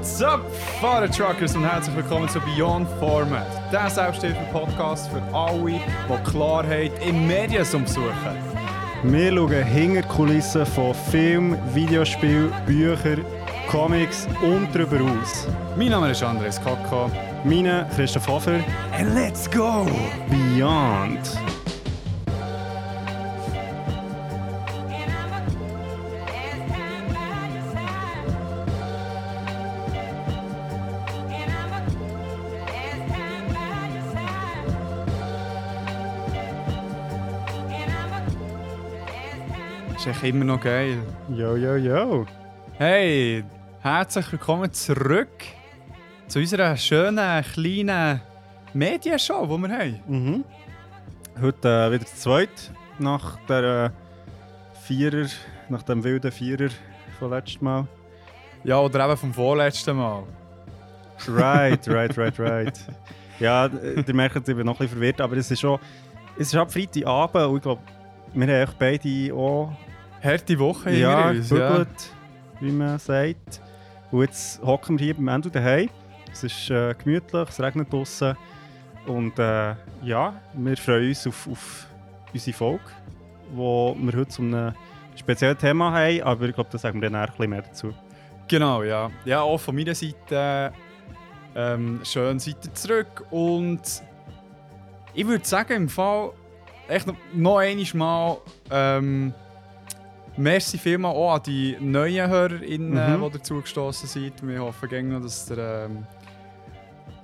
What's up, Fahrertruckers und herzlich willkommen zu Beyond Format, der Selbsthilfe-Podcast für alle, die Klarheit im Mediensum suchen. Wir schauen hinter die Kulissen von Film, Videospiel, Büchern, Comics und darüber aus. Mein Name ist Andres Kaka. Meine Christoph Hofer. And let's go! Beyond. Ist echt immer noch geil. Yo, yo, yo. Hey, herzlich willkommen zurück zu unserer schönen, kleinen Medienshow, die wir haben. Mhm. Heute äh, wieder zu zweit. Nach der äh, Vierer, nach dem wilden Vierer von letztem Mal. Ja, oder eben vom vorletzten Mal. Right, right, right, right. Ja, ihr merkt, ich bin noch ein bisschen verwirrt, aber es ist schon, es ist ab Freitagabend und ich glaube, wir haben echt beide auch Harte Woche ja, uns. Ja. gebügelt, wie man sagt. Und jetzt hocken wir hier beim Ende daheim. Es ist äh, gemütlich, es regnet draußen. Und äh, ja, wir freuen uns auf, auf unsere Folge, wo wir heute zu einem speziellen Thema haben, aber ich glaube, da sagen wir dann nachher ein bisschen mehr dazu. Genau, ja. Ja, auch von meiner Seite ähm, schön ihr zurück und ich würde sagen, im Fall echt noch, noch einmal mal ähm, merci vielmal auch an die neuen HörerInnen, Mhm. die dazu gestoßen sind. Wir hoffen gerne noch, dass ihr ähm,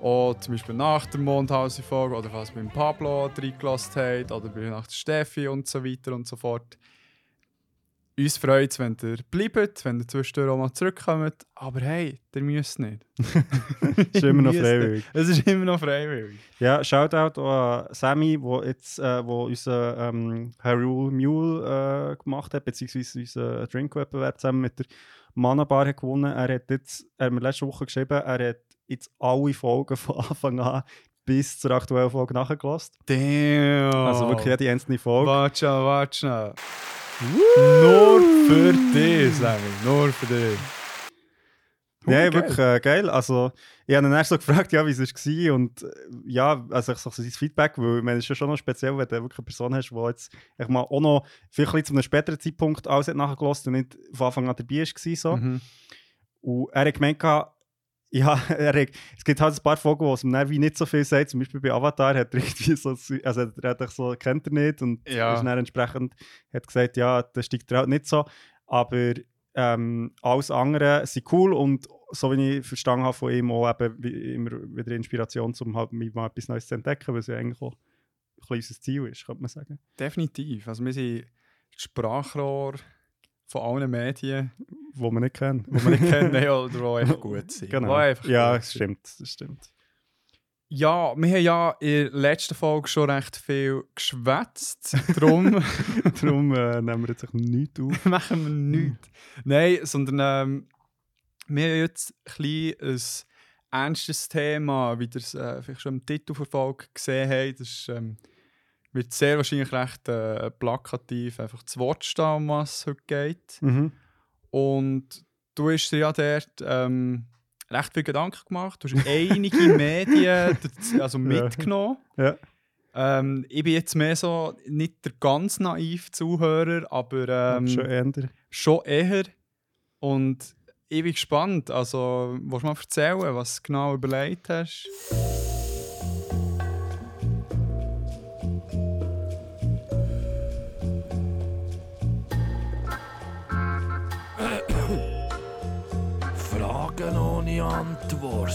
auch zum Beispiel nach der Mondhausen-Folge oder was mit dem Pablo reingelassen habt oder bei nach der Steffi und so weiter und so fort. Uns freut es, wenn ihr bleibt, wenn ihr zwischendurch auch mal zurückkommt. Aber hey, ihr müsst nicht. Ist immer noch freiwillig. Es ist immer noch freiwillig. Ja, Shoutout an Sammy, wo jetzt äh, wo unseren ähm, Hyrule Mule äh, gemacht hat, beziehungsweise unseren Drinkwettbewerb zusammen mit der Mana-Bar hat gewonnen. Er hat jetzt, er hat mir letzte Woche geschrieben, er hat jetzt alle Folgen von Anfang an bis zur aktuellen Folge nachgelassen. Damn. Also wirklich jede einzelne Folge. Warte schon. Nur für dich, Sammy. Nur für dich. Ja, wirklich äh, geil. Also, ich habe ihn erst so gefragt, ja, wie es war. Und äh, ja, also ich sage so sein Feedback, weil ich meine, es ist ja schon noch speziell, wenn du wirklich eine Person hast, die jetzt ich mal auch noch vielleicht zu einem späteren Zeitpunkt alles hat nachgelassen und nicht von Anfang an dabei war. So. Mhm. Und er hat gemeint, ja, er es gibt halt ein paar Folgen, wo es dann wie nicht so viel sagt. Zum Beispiel bei Avatar hat er irgendwie so, also er hat so, kennt er nicht und Ja. ist dann entsprechend hat gesagt, ja, das steigt er halt nicht so. Aber ähm, alles andere sind cool und so wie ich verstanden habe von ihm auch eben immer wieder Inspiration, um halt mal etwas Neues zu entdecken, was ja eigentlich auch ein unser Ziel ist, könnte man sagen. Definitiv. Also wir sind das Sprachrohr von allen Medien, Wo man nicht kennt. die wir nicht kennen oder die einfach gut sind. Genau. Die einfach Ja, das stimmt, das stimmt. Ja, wir haben ja in der letzten Folge schon recht viel geschwätzt. Darum Darum äh, nehmen wir jetzt auch nichts auf. machen wir nichts. Nein, sondern ähm, wir haben jetzt ein, ein ernstes Thema, wie ihr es äh, vielleicht schon im Titel der Folge gesehen habt. Das ist, ähm, wird sehr wahrscheinlich recht äh, plakativ einfach zu Wort stehen, um was es heute geht. Mhm. Und du hast dir ja dort ähm, recht viel Gedanken gemacht. Du hast einige Medien also mitgenommen. Ja. Ähm, ich bin jetzt mehr so nicht der ganz naiv Zuhörer, aber ähm, schon eher. schon eher. Und ich bin gespannt. Also, willst du mal erzählen, was du genau überlegt hast?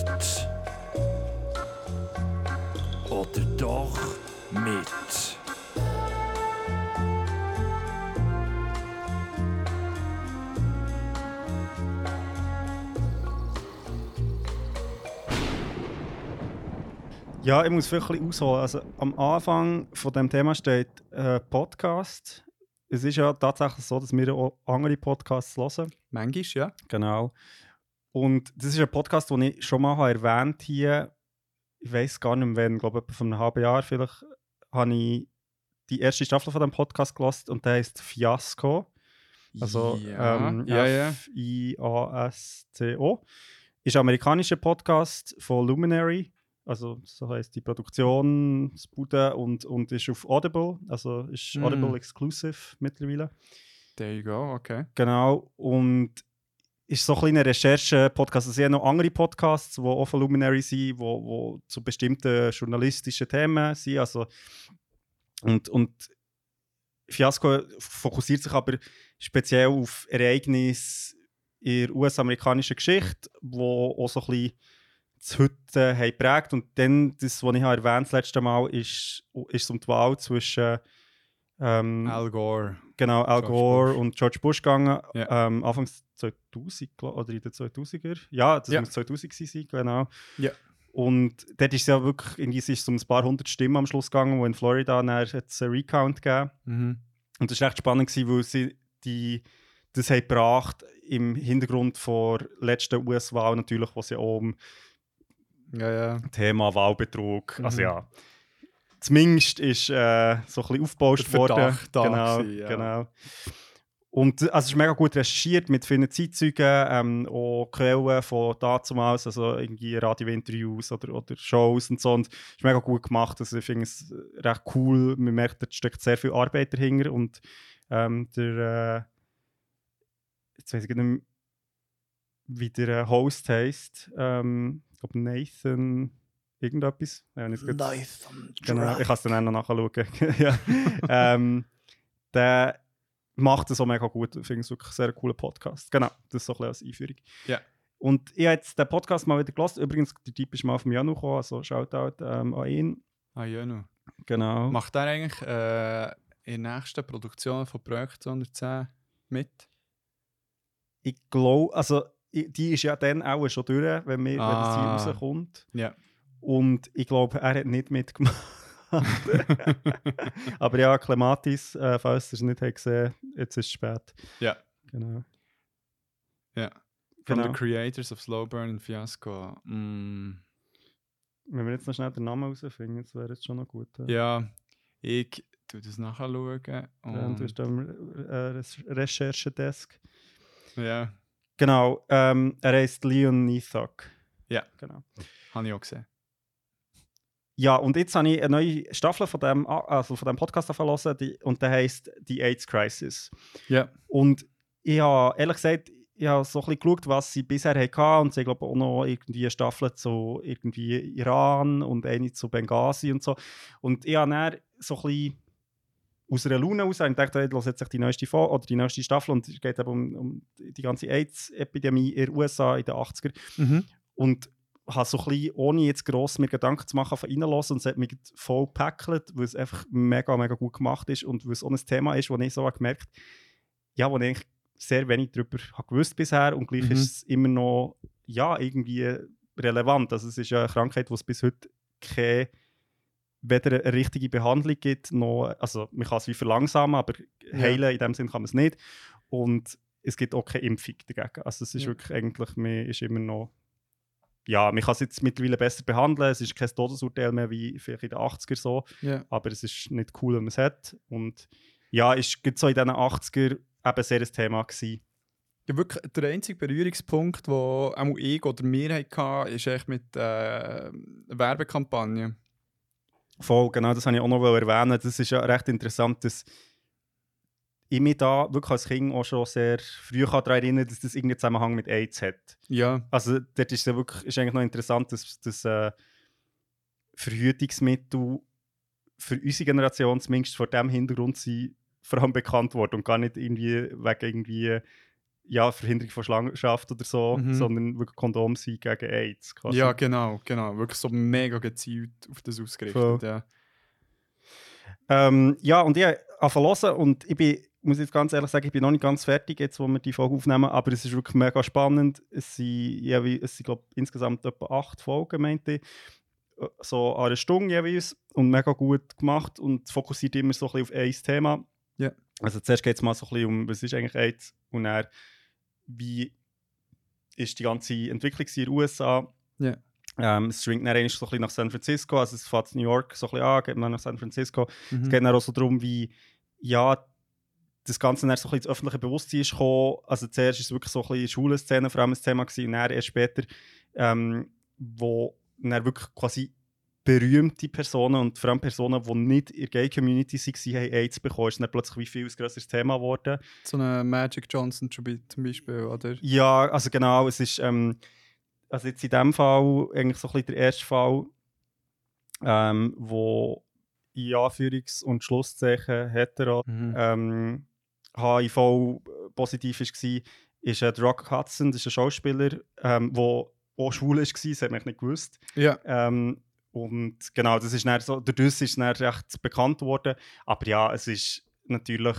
Antwort. Oder doch mit. Ja, ich muss vielleicht ein bisschen ausholen. Also, am Anfang von dem Thema steht äh, Podcast. Es ist ja tatsächlich so, dass wir auch andere Podcasts hören. Manchmal, ja. Genau. Und das ist ein Podcast, den ich schon mal habe erwähnt hier. Ich weiß gar nicht mehr, wann, ich glaube etwa vor einem halben Jahr vielleicht, habe ich die erste Staffel von dem Podcast gelost und der heißt Fiasco. Also ja, ähm, ja. F-I-A-S-C-O. Ist ein amerikanischer Podcast von Luminary. Also so heißt die Produktionsbude und, und ist auf Audible. Also ist Mm. Audible Exclusive mittlerweile. There you go, okay. Genau. Und ist so ein kleiner Recherche-Podcast. Es sind noch andere Podcasts, die auch von Luminary sind, wo, wo zu bestimmten journalistischen Themen sind. Also, und, und Fiasco fokussiert sich aber speziell auf Ereignisse in der US-amerikanischen Geschichte, wo auch so ein bisschen das Heute haben geprägt. Und dann, das, was ich habe erwähnt das letzte Mal, ist, ist um die Wahl zwischen ähm, Al Gore. Genau, Al George Gore Bush. und George Bush gegangen. Ja. Ähm, Anfangs 2000 glaub- oder in den 2000er. Ja, das Ja. muss 2000 gewesen sein, genau. Ja. Und dort ist es ja wirklich, irgendwie es ist um ein paar hundert Stimmen am Schluss gegangen, wo in Florida dann einen Recount gegeben. Mhm. Und das war recht spannend, gewesen, weil sie die, das haben gebracht im Hintergrund vor letzten US-Wahl natürlich, wo es auch um Ja, ja. Thema Wahlbetrug, Mhm. also ja, zumindest ist äh, so ein bisschen aufgebauscht Der worden. Genau, gewesen, ja. genau. Und äh, also es ist mega gut recherchiert mit vielen Zeitzeugen, ähm, auch Quellen von damals, also irgendwie Radiointerviews oder, oder Shows und so. Und es ist mega gut gemacht. Also ich finde es recht cool. Man merkt, da steckt sehr viel Arbeit dahinter. Und ähm, der, äh, jetzt weiß ich nicht mehr, wie der äh, Host heisst. Ähm, ich glaube Nathan irgendetwas. Ja, ich Nathan Genau, ich kann es dann auch noch nachschauen. ja. ähm, der macht es auch mega gut. Ich finde es wirklich ein sehr cooler Podcast. Genau, das ist so ein bisschen als Einführung. Ja. Und ich habe jetzt den Podcast mal wieder gelassen. Übrigens, der Typ ist mal auf mich angekommen, also Shoutout ähm, an ihn. Ah, ja, no. Genau. Macht er eigentlich äh, in der nächsten Produktion von Projekt 110 mit? Ich glaube, also die ist ja dann auch schon durch, wenn, wir, wenn das hier Ah. rauskommt. Ja. Und ich glaube, er hat nicht mitgemacht. Aber ja, Clematis, äh, falls ihr es nicht habt gesehen jetzt ist es spät. Ja. Genau. ja. From Genau. the creators of Slow Burn and Fiasco. Mm. Wenn wir jetzt noch schnell den Namen herausfinden, das wäre jetzt schon noch gut. äh. Ja, ich tue das nachschauen. Ja, und Und, du bist am äh, Recherchedesk. ja, Genau, ähm, er heißt Leon Nithok. Ja. Genau. habe ich auch gesehen. Ja, und jetzt habe ich eine neue Staffel von dem, a- also von dem Podcast verlassen und der heißt Die AIDS Crisis. Ja. Und ich habe ehrlich gesagt, ich habe so ein bisschen geschaut, was sie bisher hatten. Und sie glaube auch noch irgendwie eine Staffel zu irgendwie Iran und eine zu Benghazi und so. Und ich habe dann so ein bisschen aus einer Laune raus und dachte, ich jetzt die neueste, Fo- oder die neueste Staffel und es geht eben um, um die ganze AIDS-Epidemie in den USA in den 80er. Mhm. Und habe so ein bisschen, ohne jetzt gross mir Gedanken zu machen, von reinlassen und es hat mich voll gepackelt, weil es einfach mega, mega gut gemacht ist und weil es auch ein Thema ist, wo ich so habe gemerkt ja, wo ich eigentlich sehr wenig darüber habe gewusst bisher und gleich Mhm. ist es immer noch, ja, irgendwie relevant. Also es ist ja eine Krankheit, wo es bis heute keine weder eine richtige Behandlung gibt, noch, also man kann es wie verlangsamen, aber heilen in dem Sinn kann man es nicht. Und es gibt auch keine Impfung dagegen. Also es ist Ja. wirklich eigentlich, man ist immer noch ja, man kann es jetzt mittlerweile besser behandeln. Es ist kein Todesurteil mehr wie vielleicht in den 80er so, Ja. aber es ist nicht cool, wenn man es hat. Und ja, ist gerade so in diesen 80er eben sehr ein Thema gewesen. Ja, wirklich, der einzige Berührungspunkt, wo auch ich oder wir hatten, ist echt mit äh, Werbekampagnen. Voll, genau, das wollte ich auch noch erwähnen. Das ist ja recht interessant, dass ich mich da wirklich als Kind auch schon sehr früh daran erinnern dass das irgendeinen Zusammenhang mit AIDS hat. Ja. Also dort ist ja wirklich ist eigentlich noch interessant, dass, dass äh, Verhütungsmittel für unsere Generation zumindest vor dem Hintergrund sind vor allem bekannt worden und gar nicht irgendwie wegen irgendwie ja, Verhinderung von Schwangerschaft oder so, Mhm. sondern wirklich Kondom sind gegen AIDS. quasi. ja, genau, genau. Wirklich so mega gezielt auf das ausgerichtet. Voll. Ja. Ähm, ja, und ich habe und ich bin, muss jetzt ganz ehrlich sagen, ich bin noch nicht ganz fertig, jetzt, wo wir die Folge aufnehmen, aber es ist wirklich mega spannend. Es sind, ja, es sind glaube insgesamt etwa acht Folgen, meinte ich. Äh, So an einer Stunde jeweils und mega gut gemacht und fokussiert immer so ein bisschen auf ein Thema. Ja. Also zuerst geht es mal so ein bisschen um, was ist eigentlich AIDS und dann, wie ist die ganze Entwicklung in den USA. Ja. Ähm, es schwingt dann so ein bisschen nach San Francisco, also es fährt New York so ein bisschen an, geht dann nach San Francisco. Mhm. Es geht dann auch so darum, wie ja, das Ganze dann so ein bisschen ins öffentliche Bewusstsein ist gekommen. Also zuerst war es wirklich so ein bisschen Schulenszene vor allem ein Thema gewesen, und dann erst später, ähm, wo dann wirklich quasi berühmte Personen und vor allem Personen, die nicht in der Gay-Community waren, haben AIDS bekommen, ist dann plötzlich wie viel ein grösseres Thema geworden. So eine Magic Johnson zum Beispiel, oder? Ja, also genau, es ist ähm, also jetzt in dem Fall eigentlich so ein bisschen der erste Fall, ähm, wo in Anführungs- und Schlusszeichen hetero Mhm. ähm, HIV positiv war, ist äh, Rock Hudson, das ist ein Schauspieler, ähm, der auch schwul war, das hat man nicht gewusst. Ja, Ähm, und genau, das ist dann so, dadurch ist es dann recht bekannt geworden. Aber ja, es ist natürlich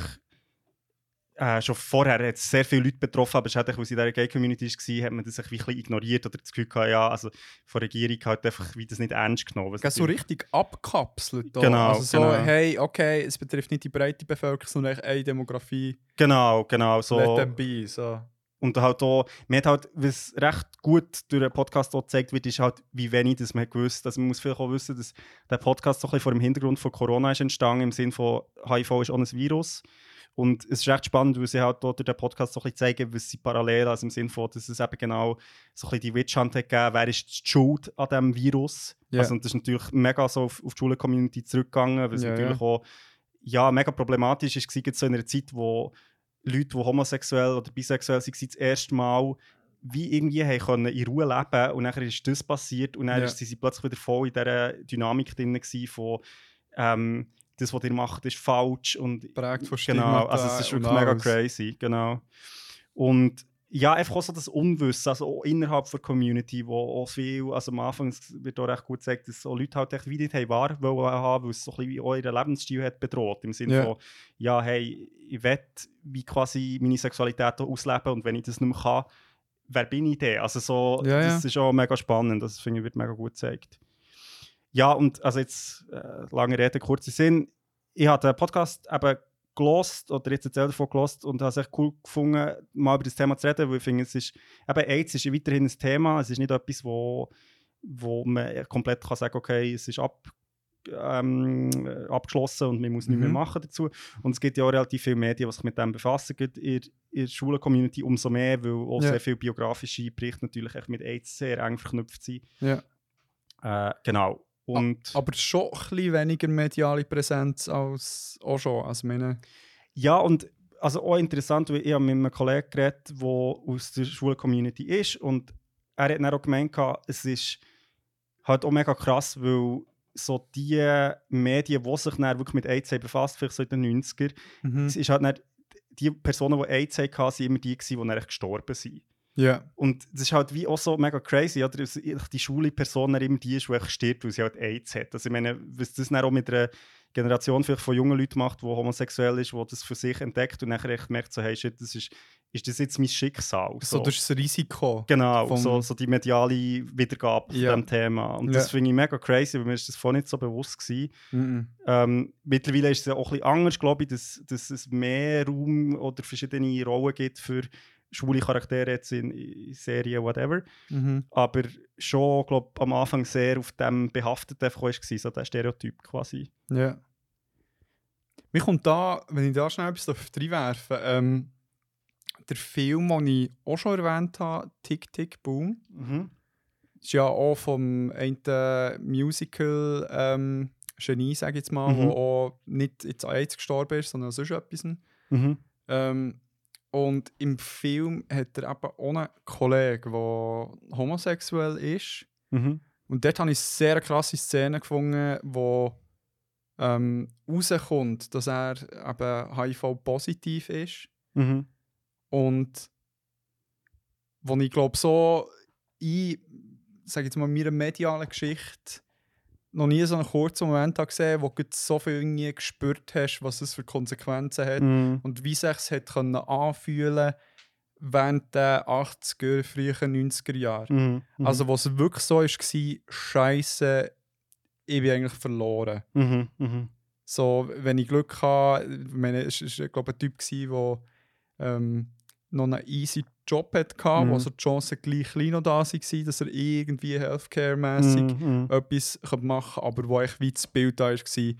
äh, schon vorher hat es sehr viele Leute betroffen, aber es hat, weil sie in dieser Gay-Community war, hat man das ein bisschen ignoriert oder das Gefühl gehabt, ja, also von der Regierung hat einfach wie das nicht ernst genommen. Gell, so richtig abkapselt. da. Genau, Also so, genau. hey, okay, es betrifft nicht die breite Bevölkerung, sondern eine Demografie. Genau, genau. So. Let them be. So. Und halt auch, mir hat halt, was recht gut durch den Podcast auch gezeigt wird, ist halt, wie wenig das man hat gewusst. Also man muss vielleicht auch wissen, dass der Podcast so ein bisschen vor dem Hintergrund von Corona ist entstanden, im Sinne von HIV ist auch ein Virus. Und es ist recht spannend, weil sie halt auch durch den Podcast so ein bisschen zeigen, was sie parallel, also im Sinne von, dass es eben genau so ein bisschen die Witchhunt hat gegeben, wer ist die Schuld an diesem Virus. Ja. Also und das ist natürlich mega so auf, auf die Schule-Community zurückgegangen, weil es Ja, natürlich ja. auch ja, mega problematisch ist, war, so in einer Zeit, wo Leute, die homosexuell oder bisexuell waren, das erste Mal wie irgendwie haben können in Ruhe leben und dann ist das passiert und dann Ja. ist sie plötzlich wieder voll in dieser Dynamik drin von ähm, das, was ihr macht, ist falsch und Prägt von genau, also es ist wirklich mega crazy, genau. Und ja, einfach auch so das Unwissen, also innerhalb der Community, wo auch viel, also am Anfang wird auch recht gut gezeigt, dass so Leute halt echt wie nicht haben wahr wollen haben, weil es so ein bisschen ihren Lebensstil hat bedroht, im Sinne Ja. von, ja, hey, ich will wie quasi meine Sexualität ausleben und wenn ich das nicht mehr kann, wer bin ich denn? Also so, Ja, das ja. ist auch mega spannend, das finde ich wird mega gut gezeigt. Ja, und also jetzt, äh, lange Rede, kurzer Sinn, ich habe den Podcast eben gelost oder jetzt erzählt davon gelost und habe es echt cool gefunden, mal über das Thema zu reden, weil ich finde, es ist, eben AIDS ist weiterhin ein Thema, es ist nicht etwas, wo, wo man komplett kann sagen okay, es ist ab, ähm, abgeschlossen und man muss nichts mehr Mhm. machen dazu. Und es gibt ja auch relativ viele Medien, die sich mit dem befassen, gerade in, in der Schulen-Community umso mehr, weil auch Ja. sehr viele biografische Berichte natürlich echt mit AIDS sehr eng verknüpft sind. Ja. Äh, genau. Und Aber schon ein bisschen weniger mediale Präsenz als auch schon. Also meine, Ja, und also auch interessant, weil ich habe mit einem Kollegen geredet, der aus der Schulcommunity ist und er hat dann auch gemeint, es ist halt auch mega krass, weil so die Medien, die sich dann wirklich mit AIDS befasst, vielleicht so in den 90er, mhm. es ist halt dann, die Personen, die AIDS hatten, waren immer die, die dann gestorben sind. Ja. Und das ist halt wie auch so mega crazy, oder? dass die schwule Person immer die ist, die stirbt, weil sie halt AIDS hat. Also ich meine, was das dann auch mit einer Generation vielleicht von jungen Leuten macht, die homosexuell ist, die das für sich entdeckt und nachher echt merkt, so, hey, shit, das ist, ist das jetzt mein Schicksal? So, das ist das Risiko. Genau, vom- so, so die mediale Wiedergabe Ja. von diesem Thema. Und Ja. das finde ich mega crazy, weil mir ist das vorher nicht so bewusst gewesen. Mhm. Ähm, mittlerweile ist es ja auch ein bisschen anders, glaube ich, dass, dass es mehr Raum oder verschiedene Rollen gibt für schwule Charaktere jetzt in, in Serien, whatever. Mhm. Aber schon, glaube am Anfang sehr auf dem behaftet war, so der Stereotyp quasi. Ja. Mir kommt da, wenn ich da schnell etwas reinwerfen ähm, der Film, den ich auch schon erwähnt habe, Tick Tick Boom, Mhm. ist ja auch vom einen Musical ähm, Genie, sage ich jetzt mal, Mhm. wo auch nicht jetzt AIDS gestorben ist, sondern sonst etwas. Mhm. Ähm, und im Film hat er eben auch einen Kollegen, der homosexuell ist. Mhm. Und dort habe ich sehr krasse Szenen gefunden, wo ähm, rauskommt, dass er eben HIV-positiv ist. Mhm. Und wo ich glaube, so in, sag jetzt mal, meiner medialen Geschichte noch nie so einen kurzen Moment habe gesehen wo du so viel irgendwie gespürt hast, was es für Konsequenzen hat Mhm. und wie sich es hat können anfühlen während der 80er, frühen 90er Jahre. Mhm. Mhm. Also, was wirklich so war, Scheiße, ich bin eigentlich verloren. Mhm. So, wenn ich Glück habe, ich meine, es war, glaube ich, ein Typ, der ähm, noch einen easy Job hatte, Mhm. wo so die Chancen gleich klein noch da waren, dass er irgendwie healthcare-mässig Mhm. etwas könnte machen konnte, aber wo ich wie das Bild da war,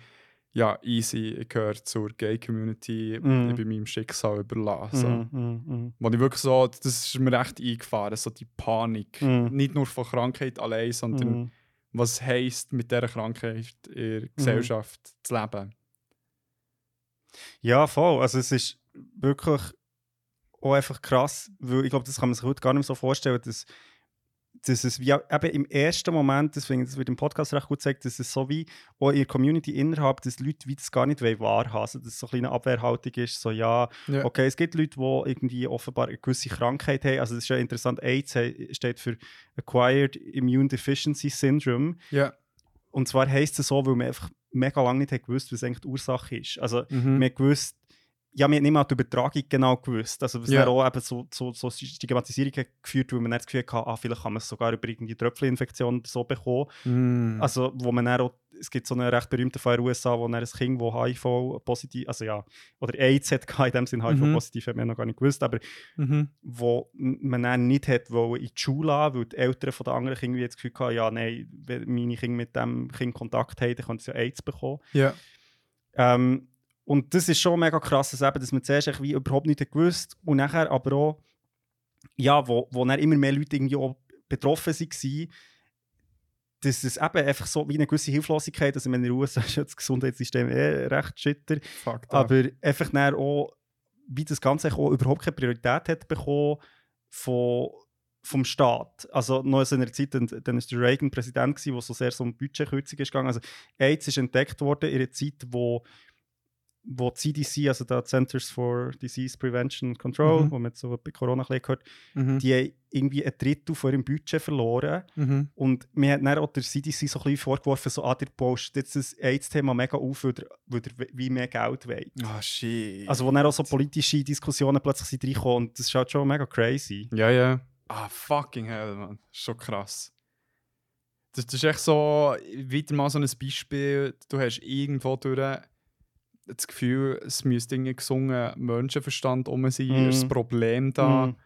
ja, easy, ich gehöre zur Gay-Community, Mhm. ich bin meinem Schicksal überlassen. Mhm, mhm, mhm. Wo ich wirklich so, das ist mir echt eingefahren, so die Panik. Mhm. Nicht nur von Krankheit allein, sondern Mhm. was heisst, mit dieser Krankheit in der Gesellschaft zu leben. Ja, voll. Also es ist wirklich auch einfach krass, weil ich glaube, das kann man sich heute gar nicht so vorstellen, dass, dass es wie eben im ersten Moment, ich, das wird im Podcast recht gut gesagt, dass es so wie auch in der Community innerhalb, dass Leute wie das gar nicht wahrhaben also dass es so eine kleine Abwehrhaltung ist, so ja, Ja. okay, es gibt Leute, die irgendwie offenbar eine gewisse Krankheit haben, also das ist ja interessant, AIDS steht für Acquired Immune Deficiency Syndrome Ja. und zwar heisst es so, weil man einfach mega lange nicht hat gewusst, was eigentlich die Ursache ist. Also Mhm. man gewusst, ja, man hat nicht mal die Übertragung genau gewusst. Also was Ja. auch eben so, so, so Stigmatisierung hat geführt, weil man das Gefühl hatte, ah, vielleicht kann man es sogar über irgendwie Tröpfcheninfektion so bekommen. Mhm. Also wo man auch, es gibt so einen recht berühmten Fall in den USA, wo ein Kind, das HIV positiv, also ja, oder AIDS hat, in dem Sinne HIV Mhm. positiv, hat man noch gar nicht gewusst, aber mhm. wo man dann nicht hat wollen in die Schule lassen, weil die Eltern von den anderen Kindern jetzt das Gefühl hatten, ja, nein, wenn meine Kinder mit dem Kind Kontakt haben, dann können sie ja AIDS bekommen. Ja. Ähm, und das ist schon mega krass, dass, eben, dass man zuerst wie überhaupt nicht gewusst und nachher aber auch, ja, wo, wo dann immer mehr Leute irgendwie auch betroffen waren, dass es eben einfach so wie eine gewisse Hilflosigkeit, also in den USA ist ja das Gesundheitssystem eh recht shitter, Fuck that. aber einfach dann auch, wie das Ganze auch überhaupt keine Priorität hat bekommen von, vom Staat. Also noch in einer Zeit, dann, dann ist der Reagan Präsident gewesen, wo so sehr so um Budgetkürzung ist gegangen. Also AIDS ist entdeckt worden in einer Zeit, wo wo die CDC, also die Centers for Disease Prevention and Control, Mhm. wo man so bei Corona ein gehört, Mhm. die haben irgendwie ein Drittel von ihrem Budget verloren. Mhm. Und mir hat dann auch der CDC so ein bisschen vorgeworfen, so, ah, der postet jetzt das AIDS-Thema mega auf, weil der wie mehr Geld will. Ah, shit. Also wo dann auch so politische Diskussionen plötzlich sind reinkommen und das ist halt schon mega crazy. Ja, ja. Ah, fucking hell, man. Schon krass. Das, das ist echt so, wieder mal so ein Beispiel, du hast irgendwo durch das Gefühl, es müsste irgendwie gesungen Menschenverstand um sein, ist das Problem da. Mhm.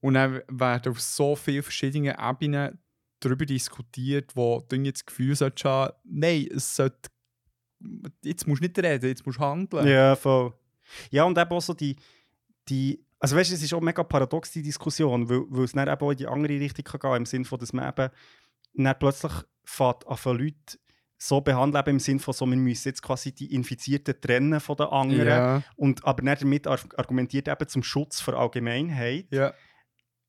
Und dann werden auf so vielen verschiedenen Ebenen darüber diskutiert, wo du irgendwie das Gefühl solltest haben, nein, es sollte, jetzt musst du nicht reden, jetzt musst du handeln. Ja, voll. Ja, und eben auch so die, die also weißt du, es ist auch mega paradox, die Diskussion, weil, weil es dann eben auch in die andere Richtung kann gehen im Sinne von, dass man eben dann plötzlich fährt an Leute so behandeln, eben im Sinne von so, wir müssen jetzt quasi die Infizierten trennen von den anderen ja. und aber dann damit ar- argumentiert eben zum Schutz der Allgemeinheit. ja.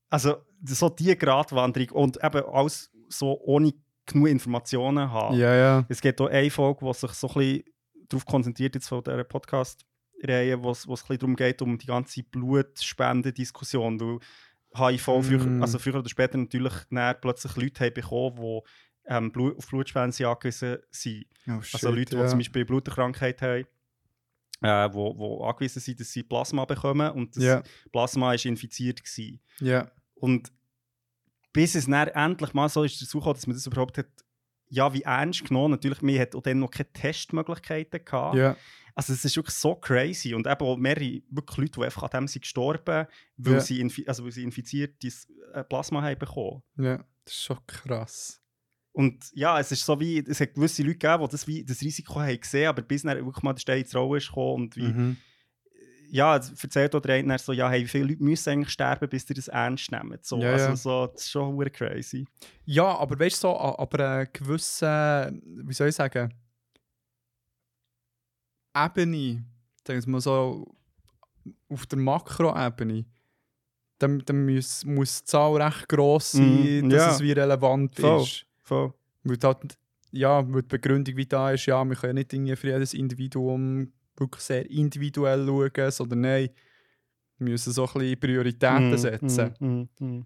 Also so die Gratwanderung und eben alles so ohne genug Informationen haben. Ja, ja. Es gibt auch eine Folge, die sich so ein bisschen darauf konzentriert, jetzt von dieser Podcast-Reihe, wo es ein bisschen darum geht, um die ganze Blutspendendiskussion, weil HIV Mm. früher, also früher oder später natürlich plötzlich Leute haben bekommen, die ähm, Blut, auf Blutspenden angewiesen sind. Oh, Also Leute, die ja. zum Beispiel Bluterkrankheit haben, äh, wo, wo angewiesen sind, dass sie Plasma bekommen und das Ja. Plasma war infiziert. Gewesen. Ja. Und bis es dann endlich mal so ist dazu gekommen, dass man das überhaupt hat, ja, wie ernst genommen. Natürlich, wir hatten auch dann noch keine Testmöglichkeiten gehabt. Ja. Also es ist wirklich so crazy. Und eben auch mehrere wirklich Leute, die einfach an dem sind gestorben, weil, Ja. sie, infi also weil sie infiziertes äh, Plasma haben bekommen. Ja. Das ist schon krass. Und ja, es ist so wie, es hat gewisse Leute gegeben, die das, wie, das Risiko haben gesehen, aber bis dann wirklich mal der Stein ins Rollen ist gekommen und wie, Mhm. ja, es erzählt oder einer so, ja, hey, wie viele Leute müssen eigentlich sterben, bis die das ernst nehmen. So, Ja, also so, das ist schon crazy. Ja, aber weißt du, so, aber eine gewisse, wie soll ich sagen, Ebene, sagen wir mal so, auf der Makroebene, dann, dann muss, muss die Zahl recht gross sein, Mhm, dass ja. es wie relevant Voll. ist. Voll. Weil halt, ja, weil die Begründung wie da ist, ja, wir können nicht irgendwie für jedes Individuum wirklich sehr individuell schauen, sondern nein, wir müssen so ein bisschen Prioritäten Mm, setzen. mm, mm, mm.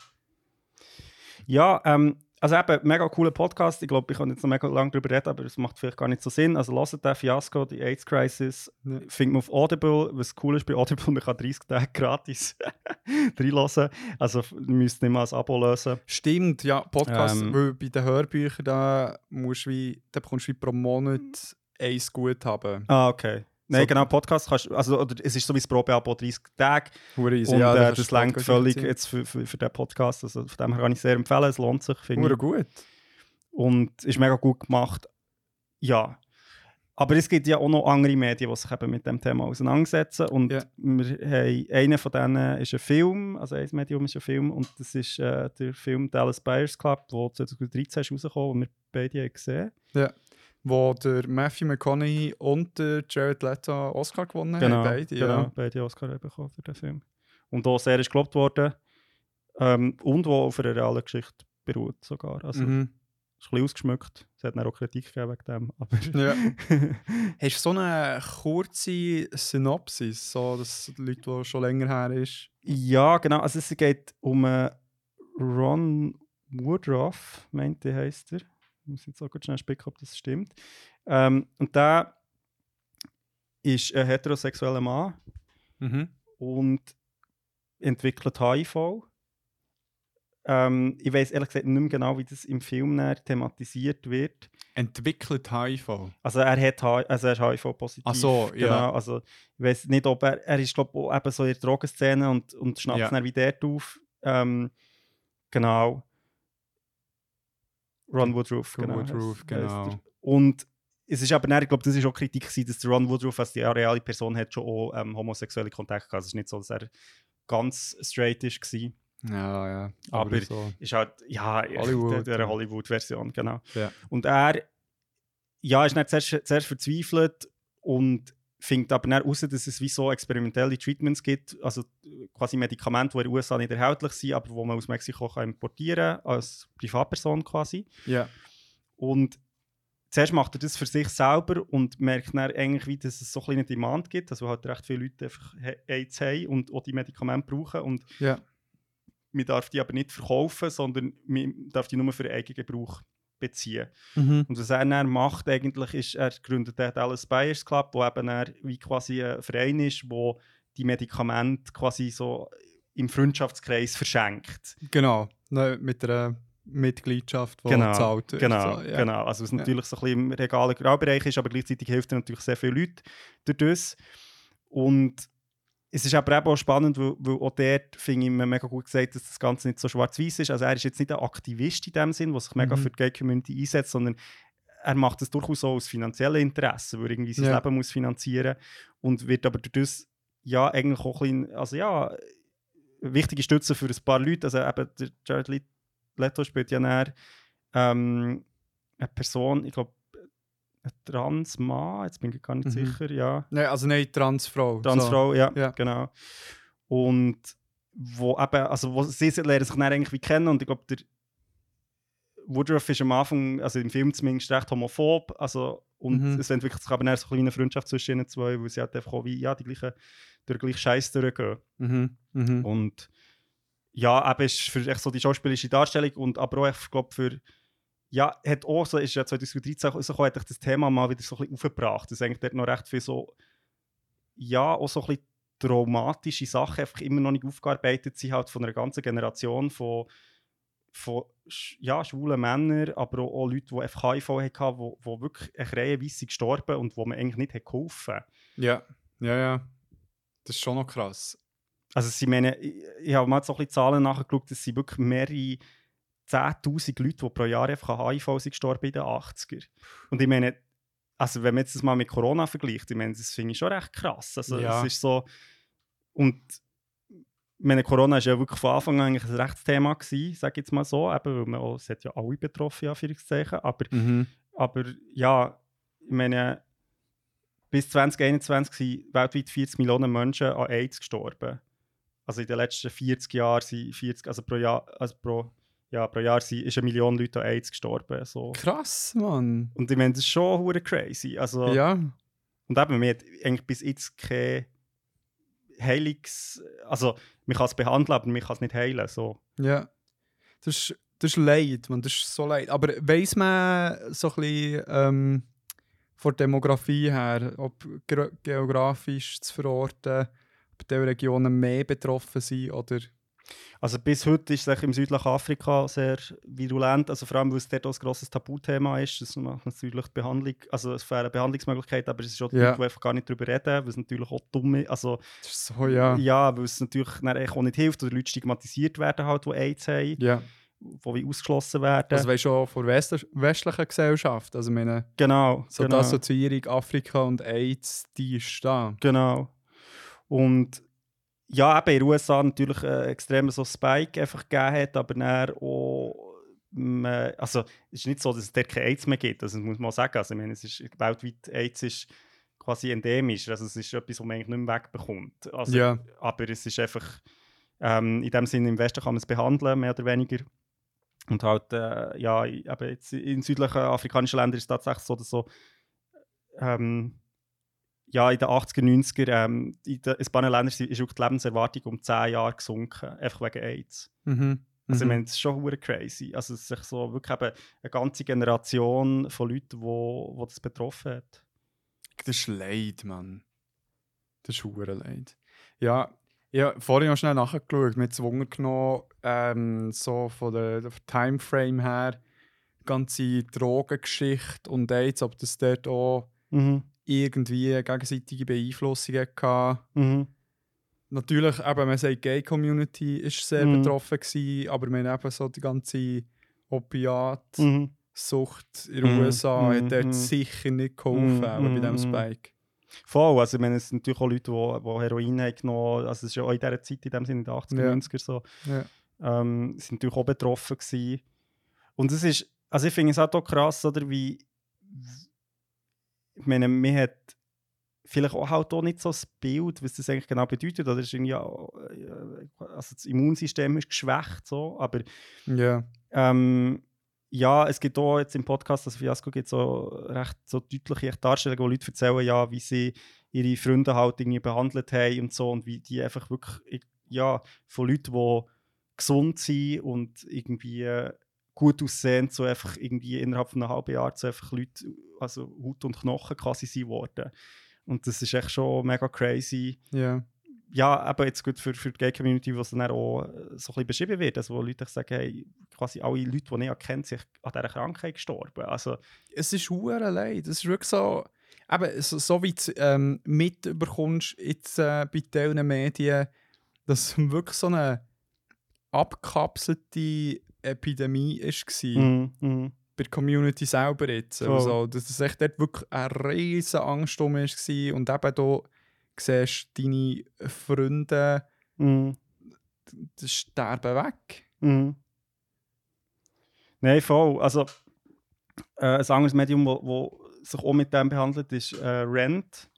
Ja, ähm, also eben, mega cooler Podcast. Ich glaube, ich kann jetzt noch mega lange darüber reden, aber es macht vielleicht gar nicht so Sinn. Also lasst den Fiasco, die AIDS Crisis, Ja. findet man auf Audible. Was cool ist bei Audible, man kann 30 Tage gratis reinlassen. Also müsst nicht mal ein Abo lösen. Stimmt, ja, Podcast, Ähm. weil bei den Hörbüchern da musst du wie, da bekommst du wie pro Monat eins gut haben. Ah, okay. Nein, So- genau, Podcast kannst du, also oder es ist so wie das Probeabo 30 Tage easy, und ja, äh, das längt völlig ziehen. jetzt für, für, für den Podcast. Also von dem her kann ich sehr empfehlen, es lohnt sich, finde gut. und ist mega gut gemacht. Ja. Aber es gibt ja auch noch andere Medien, die sich eben mit dem Thema auseinandersetzen. Und Ja. wir haben, einer von denen ist ein Film, also ein Medium ist ein Film, und das ist äh, der Film Dallas Buyers Club, der 2013 ist rausgekommen und wir beide haben gesehen. Wo der Matthew McConaughey und der Jared Leto Oscar gewonnen Genau, haben. Beide, genau, ja. beide Oscar haben bekommen für den Film. Und auch sehr ist gelobt worden. Ähm, und wo auf einer realen Geschichte beruht sogar. Also Mhm. ist ein bisschen ausgeschmückt. Es hat dann auch Kritik gegeben wegen dem. Aber Ja. Hast du so eine kurze Synopsis, so dass die Leute, die schon länger her ist? Ja, genau. Also es geht um äh, Ron Woodruff, meinte heißt er. Ich muss jetzt auch kurz schnell spicken, ob das stimmt. Ähm, und der ist ein heterosexueller Mann Mhm. und entwickelt HIV. Ähm, ich weiß ehrlich gesagt nicht mehr genau, wie das im Film thematisiert wird. Entwickelt HIV. Also er hat H also er ist HIV-positiv. Ach so, ja. genau. Also ich weiß nicht, ob er er ist glaube ich eben so in der Drogenszene und und schnappt Ja. es dann wie dort auf. Ähm, genau. Ron Woodruff, Ron genau. Woodruff, genau. er. Und es ist aber dann, ich glaube, das ist auch Kritik gewesen, dass Ron Woodruff als die reale Person hat schon auch ähm, homosexuelle Kontakte gehabt. Es ist nicht so, dass er ganz straight ist war. Ja, ja. Aber- so. Ist halt, ja, Hollywood, der, der. Hollywood-Version, genau. Ja. Und er, ja, ist dann zuerst, zuerst verzweifelt und findet aber dann heraus, dass es wie so experimentelle Treatments gibt, also quasi Medikamente, die in den USA nicht erhältlich sind, aber die man aus Mexiko kann importieren kann, als Privatperson quasi. Ja. Und zuerst macht er das für sich selber und merkt dann eigentlich, wie, dass es so eine Demand gibt, also halt recht viele Leute einfach AIDS haben und auch die Medikamente brauchen und Ja. man darf die aber nicht verkaufen, sondern man darf die nur für eigenen Gebrauch beziehen. Mhm. Und was er dann macht, eigentlich, ist, er gründet den Dallas Buyers Club, wo eben er wie quasi ein Verein ist, wo die Medikamente quasi so im Freundschaftskreis verschenkt. Genau. Ne, mit einer Mitgliedschaft, die Genau, gezahlt wird. Genau, So, ja. genau. Also was Ja. natürlich so ein bisschen im regalen Graubereich ist, aber gleichzeitig hilft er natürlich sehr viele Leute durch das. Und es ist aber eben auch spannend, weil, weil auch dort, finde ich, man mega gut gesagt, dass das Ganze nicht so schwarz-weiß ist. Also er ist jetzt nicht ein Aktivist in dem Sinn, der sich mega Mhm. für die Gay-Community einsetzt, sondern er macht das durchaus auch aus finanziellen Interessen, weil er irgendwie sein Ja. Leben muss finanzieren und wird aber durch das ja eigentlich auch ein bisschen, also ja, wichtige Stütze für ein paar Leute. Also eben der Jared Le- Leto spielt ja näher ähm, eine Person, ich glaube, ein Transmann, jetzt bin ich gar nicht Mhm. sicher, ja. Nein, also nein, Transfrau. Transfrau, ja, Ja. genau. Und wo eben, also wo sie lernen sich dann eigentlich wie kennen und ich glaube, der Woodruff ist am Anfang, also im Film zumindest recht homophob, also und Mhm. es entwickelt sich aber dann so eine kleine Freundschaft zwischen ihnen zwei, weil sie halt einfach auch wie, ja, die gleichen, durch den gleichen Scheiß durchgehen. So. Mhm. Mhm. Und ja, eben ist für echt so die schauspielerische Darstellung und aber auch, ich glaube, für ja, hat auch so, ist ja 2013 rausgekommen, hat das Thema mal wieder so ein bisschen aufgebracht, dass eigentlich dort noch recht viel so, ja, auch so ein bisschen traumatische Sachen einfach immer noch nicht aufgearbeitet sind, halt von einer ganzen Generation von, von ja, schwulen Männern, aber auch, auch Leute, die einfach HIV hatten, wo, wo wirklich eine reihenweise sind gestorben und wo man eigentlich nicht hat geholfen Ja, ja, ja. Das ist schon noch krass. Also sie meine, ich, ich habe mal so ein bisschen Zahlen nachgeschaut, es sind wirklich mehrere 10'000 Leute, die pro Jahr einfach an HIV sind gestorben in den 80er. Und ich meine, also wenn man jetzt das mal mit Corona vergleicht, ich meine, das finde ich schon recht krass. Also Ja. es ist so, und meine, Corona ist ja wirklich von Anfang an eigentlich ein Rechtsthema gewesen, sage ich jetzt mal so, eben, weil man auch, es hat ja alle betroffen, ja, Anführungszeichen, aber Mhm. aber ja, ich meine, bis 2021 sind weltweit 40 Millionen Menschen an AIDS gestorben. Also in den letzten 40 Jahren sind 40, also pro Jahr, also pro, ja, pro Jahr sind, ist eine Million Leute an AIDS gestorben. So. Krass, Mann. Und ich meine, das ist schon hure crazy. Also, Ja. Und eben, man hat eigentlich bis jetzt kein Heilungs... Also, man kann es behandeln, aber man kann es nicht heilen. So. Ja. Das ist, das ist Leid, man. Das ist so leid. Aber weiss man so ein bisschen ähm, von der Demografie her, ob ge geografisch zu verorten, ob diese Regionen mehr betroffen sind oder. Also bis heute ist es im südlichen Afrika sehr virulent, also vor allem, weil es dort auch ein grosses Tabuthema ist. Das macht natürlich die Behandlung, also es fehlen Behandlungsmöglichkeiten, aber es ist auch Ja. Die einfach gar nicht darüber reden, weil es natürlich auch dumm ist. Also ist so, ja. ja, weil es natürlich auch nicht hilft oder Leute stigmatisiert werden halt, die AIDS haben. Ja. wo wie ausgeschlossen werden. Also weißt du auch von west westlichen Gesellschaft. Also meine, genau. so genau. die Assoziierung Afrika und AIDS, die ist da. Genau. Und ja, eben in den USA natürlich äh, extrem so Spike einfach gegeben hat, aber dann auch, man, also es ist nicht so, dass es dort kein AIDS mehr gibt, also, das muss man sagen. Also, ich meine, es ist, weltweit AIDS ist quasi endemisch, also es ist etwas, was man eigentlich nicht mehr wegbekommt. Also, Ja. Aber es ist einfach, ähm, in dem Sinne, im Westen kann man es behandeln, mehr oder weniger. Und halt, äh, ja, eben jetzt in südlichen afrikanischen Ländern ist es tatsächlich so, dass so, ähm, ja, in den 80er, 90er, ähm, in den in Ländern ist ist auch die Lebenserwartung um 10 Jahre gesunken, einfach wegen AIDS. Mhm. Also, ich Mhm. meine, das ist schon hure crazy. Also, es ist so wirklich eben eine ganze Generation von Leuten, wo, wo das betroffen hat. Das ist leid, Mann. Das ist hure leid. Ja, ich habe vorhin noch schnell nachgeschaut, mit Zwungen genommen, ähm, so von der, der Timeframe her, die ganze Drogengeschichte und AIDS, ob das dort auch Mhm. Irgendwie gegenseitige Beeinflussung hatte. Mhm. Natürlich, eben, man sagt, die Gay-Community ist sehr Mhm. betroffen gewesen, aber haben eben so die ganze Opiat- Mhm. In den Mhm, USA mhm, hat dort mhm. sicher nicht geholfen, bei diesem. Spike. Voll, also ich meine, es sind natürlich auch Leute, die, die Heroin haben genommen also es ist ja auch in dieser Zeit, in dem Sinne in den 80er, Ja. 90er so, Ja. ähm, sind natürlich auch betroffen gewesen. Und es ist, also ich finde es halt auch krass, oder, wie, ich meine, man hat vielleicht auch halt auch nicht so das Bild, was das eigentlich genau bedeutet, oder ist irgendwie, auch, äh, also das Immunsystem ist geschwächt, so, aber Ja. ähm, ja, es gibt auch jetzt im Podcast, das Fiasco gibt so recht so deutliche Darstellungen, wo Leute erzählen, ja, wie sie ihre Freunde halt irgendwie behandelt haben und so und wie die einfach wirklich, ja, von Leuten, die gesund sind und irgendwie äh, gut aussehen, so einfach irgendwie innerhalb von einem halben Jahr so einfach Leute, also Haut und Knochen quasi sind worden. Und das ist echt schon mega crazy Ja. ja, aber jetzt gut für, für die Gay-Community, wo es dann auch äh, so ein bisschen beschrieben wird, also wo Leute sagen, hey, quasi alle Leute, die ich kenne, sind an dieser Krankheit gestorben. Also, Es ist hure leid. Es ist wirklich so, eben, so, so wie du ähm, mitbekommst jetzt äh, bei diesen Medien, dass wirklich so eine abkapselte Epidemie war. mm, mm, bei der Community selber jetzt. Voll. Also, dass es echt dort wirklich eine riesige Angst um war. Und eben du siehst deine Freunde, die sterben weg. mm. Nein, voll. Also, äh, ein anderes Medium, das wo, wo sich auch mit dem behandelt, ist äh, Rent.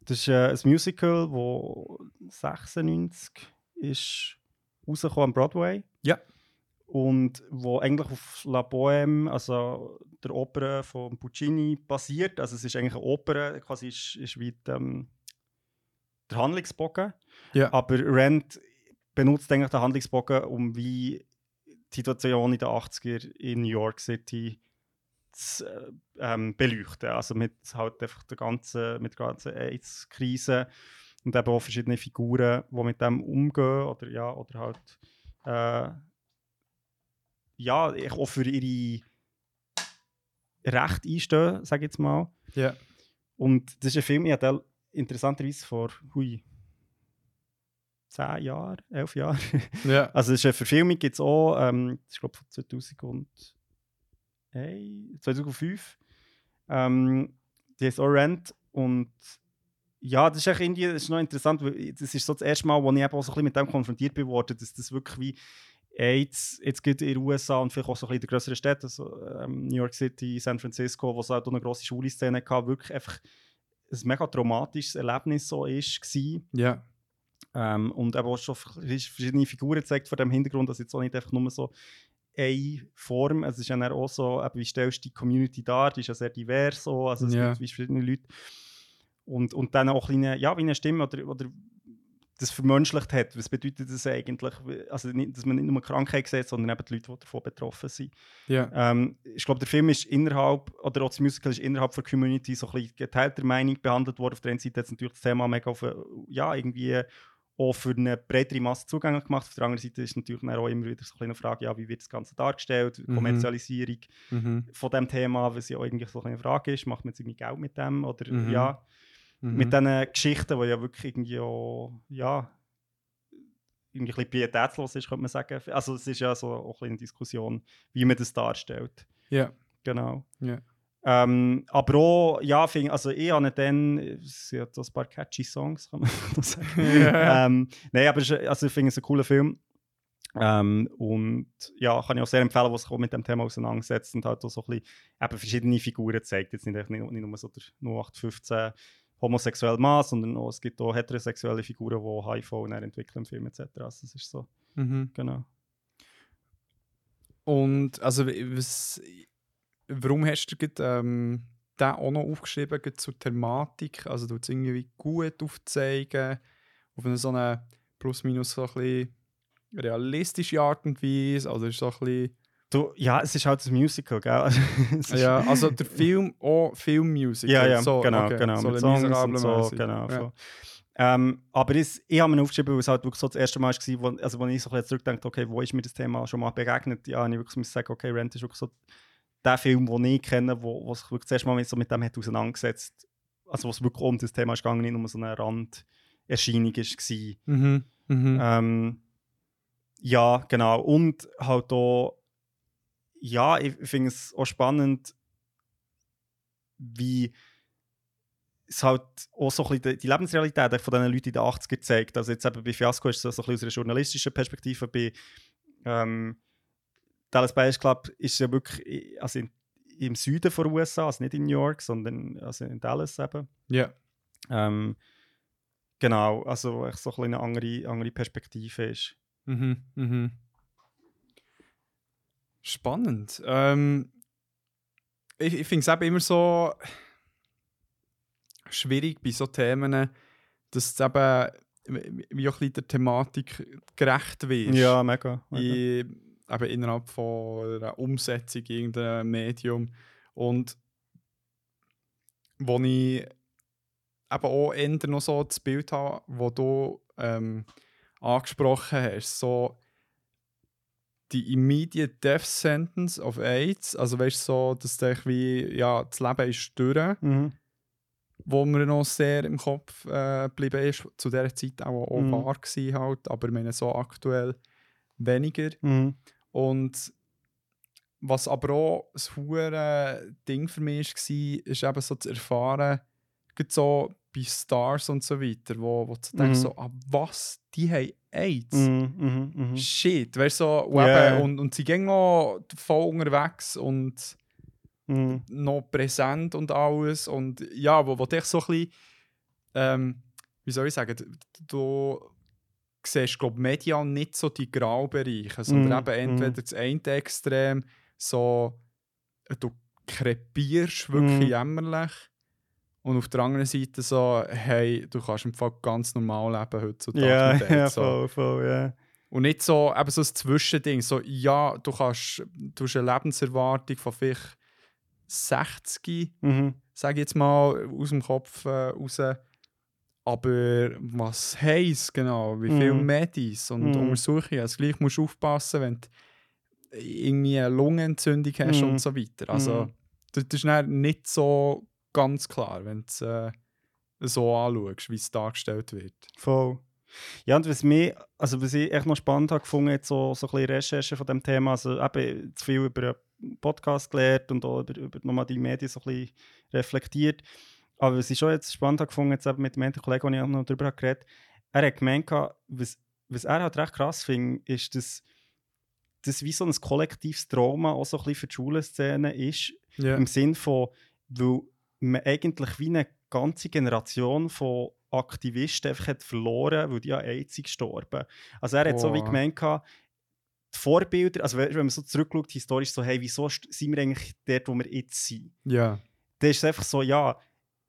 Das ist äh, ein Musical, das 96 ist rausgekommen am Broadway. Ja. Und wo eigentlich auf La Bohème, also der Oper von Puccini, basiert. Also es ist eigentlich eine Oper, quasi ist, ist wie die, ähm, der Handlungsbogen. Ja. Aber Rent benutzt eigentlich den Handlungsbogen, um wie die Situation in den 80er in New York City zu äh, ähm, beleuchten. Also mit halt einfach der ganzen, mit der ganzen AIDS-Krise und eben auch verschiedene Figuren, die mit dem umgehen oder ja, oder halt äh, ja, ich auch für ihre Rechte einstehen, sage ich jetzt mal. Ja. Und das ist ein Film, ich den interessanterweise vor hui, 10 Jahren, 11 Jahren. Ja. also es ist eine Verfilmung, gibt es auch, ähm, ist glaube ich von 2000 2005. Ähm, die heißt auch Rent und ja, das ist echt irgendwie, das ist noch interessant, weil das ist so das erste Mal, wo ich eben auch so ein bisschen mit dem konfrontiert bin worden, dass das wirklich wie AIDS, jetzt geht in den USA und vielleicht auch so ein bisschen in den größeren Städten, also ähm, New York City, San Francisco, wo es halt auch eine grosse schwule Szene hatte, wirklich einfach ein mega traumatisches Erlebnis so ist, war. Ja. Ähm, und eben auch schon verschiedene Figuren zeigt vor dem Hintergrund, dass jetzt auch nicht einfach nur so eine Form, also es ist ja dann auch so, eben, wie stellst du die Community dar, die ist ja sehr divers, so, also es Ja. gibt wie verschiedene Leute. Und, und dann auch eine, ja, wie eine Stimme oder, oder das vermenschlicht hat. Was bedeutet das eigentlich? Also nicht, dass man nicht nur Krankheit sieht, sondern eben die Leute, die davon betroffen sind. Ja. Ähm, ich glaube, der Film ist innerhalb, oder auch das Musical ist innerhalb der Community so ein bisschen geteilter Meinung behandelt worden. Auf der einen Seite hat es natürlich das Thema mega auf, ja, irgendwie auch für eine breitere Masse zugänglich gemacht. Auf der anderen Seite ist natürlich auch immer wieder so eine Frage, ja, wie wird das Ganze dargestellt, Mhm. Kommerzialisierung Mhm. von dem Thema, was ja auch irgendwie so eine Frage ist, macht man jetzt irgendwie Geld mit dem oder Mhm. ja, Mhm. mit diesen Geschichten, die ja wirklich irgendwie auch, ja, irgendwie ein bisschen pietätslos ist, könnte man sagen. Also es ist ja so auch ein eine Diskussion, wie man das darstellt. Ja. Genau. Ja. Ähm, aber auch, ja, find, also ich habe dann, es hat so ein paar catchy Songs, kann man sagen. Ja. ähm, Nein, aber ist, also ich finde es ein cooler Film. Ähm, und ja, kann ich auch sehr empfehlen, was sich auch mit dem Thema auseinandersetzt und halt auch so ein bisschen eben verschiedene Figuren zeigt. Jetzt nicht, nicht, nicht nur so der 0815 homosexuelle Mann, sondern auch, es gibt auch heterosexuelle Figuren, die HIV entwickeln im Film etc. Also das ist so, Mhm. genau. Und also was, warum hast du gerade, ähm, den auch noch aufgeschrieben zur Thematik? Also du es irgendwie gut aufzeigen, auf eine so eine plus minus so ein bisschen realistische Art und Weise, oder ist so ein bisschen, Du, ja, es ist halt ein Musical, gell? Also, ja, also der Film auch Filmmusik. Ja, ja, so, genau, okay, genau. so mit Songs und so, genau. Ja. Ähm, aber es, ich habe mir aufgeschrieben, weil es halt wirklich so das erste Mal war, wo, also wo ich so ein bisschen zurückdenke, okay, wo ist mir das Thema schon mal begegnet? Ja, habe ich wirklich muss sagen, okay, Rent ist wirklich so der Film, den ich kenne, wo, wo sich wirklich das erste Mal mit, so mit dem hat auseinandergesetzt Also wo es wirklich um das Thema ist gegangen, nicht nur so eine Randerscheinung war. Mhm. Mhm. Ähm, ja, genau. Und halt auch, ja, ich finde es auch spannend, wie es halt auch so ein bisschen die- Lebensrealität von diesen Leuten in den 80er zeigt. Also jetzt eben bei Fiasco ist es so ein bisschen aus einer journalistischen Perspektive, bei ähm, Dallas Buyers Club ist ja wirklich also in, im Süden von USA, also nicht in New York, sondern also in Dallas eben. Ja. Ähm, genau, also so ein bisschen eine andere, andere Perspektive ist. Mhm. Mhm. Spannend. Ähm, ich ich finde es eben immer so schwierig bei so Themen, dass es eben wie auch ein bisschen der Thematik gerecht wird. Ja, mega. mega. in, eben innerhalb von einer Umsetzung in irgendeinem Medium. Und wo ich eben auch eher noch so das Bild habe, das du ähm, angesprochen hast, so die immediate death sentence of AIDS, also weißt du, so, dass du wie, ja, das Leben ist durch, Mhm. wo mir noch sehr im Kopf äh, geblieben ist, zu dieser Zeit auch, auch Mhm. wahr war halt, aber ich meine so aktuell weniger. Mhm. Und was aber auch ein hure Ding für mich war, ist eben so zu erfahren, so bei Stars und so weiter, wo, wo du denkst, Mhm. so, ah, was, die haben AIDS? Mhm. Mhm. Shit, weißt du, so, und, eben, und, und sie gehen noch voll unterwegs und Mhm. noch präsent und alles. Und ja, wo, wo dich so ein bisschen, ähm, wie soll ich sagen, du, siehst, glaube medial nicht so die Graubereiche, sondern Mhm, eben entweder das eine Extrem, so, du krepierst wirklich jämmerlich. Und auf der anderen Seite so, hey, du kannst im Fall ganz normal leben heutzutage Ja, AIDS, ja, so. voll, voll, ja. Und nicht so, eben so ein Zwischending. So, ja, du kannst, du hast eine Lebenserwartung von vielleicht 60, Mhm. sage ich jetzt mal, aus dem Kopf äh, raus. Aber was heisst genau? Wie viele Mhm. Medis und Mhm. Untersuchungen? Also gleich musst du aufpassen, wenn du irgendwie eine Lungenentzündung hast Mhm. und so weiter. Also Mhm. das, ist nicht so ganz klar, wenn du es äh, so anschaust, wie es dargestellt wird. Voll. Ja, und was, mich, also was ich echt noch spannend habe gefunden, jetzt so, so ein bisschen Recherche von dem Thema, also eben zu viel über Podcast gelernt und auch über, über nochmal die Medien so ein bisschen reflektiert. Aber was ich schon jetzt spannend habe gefunden, jetzt eben mit dem einen Kollegen, den ich auch noch darüber geredet habe, er hat gemeint, was, was er halt recht krass findet, ist, dass das wie so ein kollektives Trauma auch so ein bisschen für die Schulenszene ist, Ja. im Sinn von, weil man eigentlich wie eine ganze Generation von Aktivisten einfach hat verloren, weil die an AIDS gestorben. Also er hat so wie gemeint, die Vorbilder, also wenn man so zurückschaut, historisch so, hey, wieso sind wir eigentlich dort, wo wir jetzt sind? ja. Dann ist es einfach so, ja,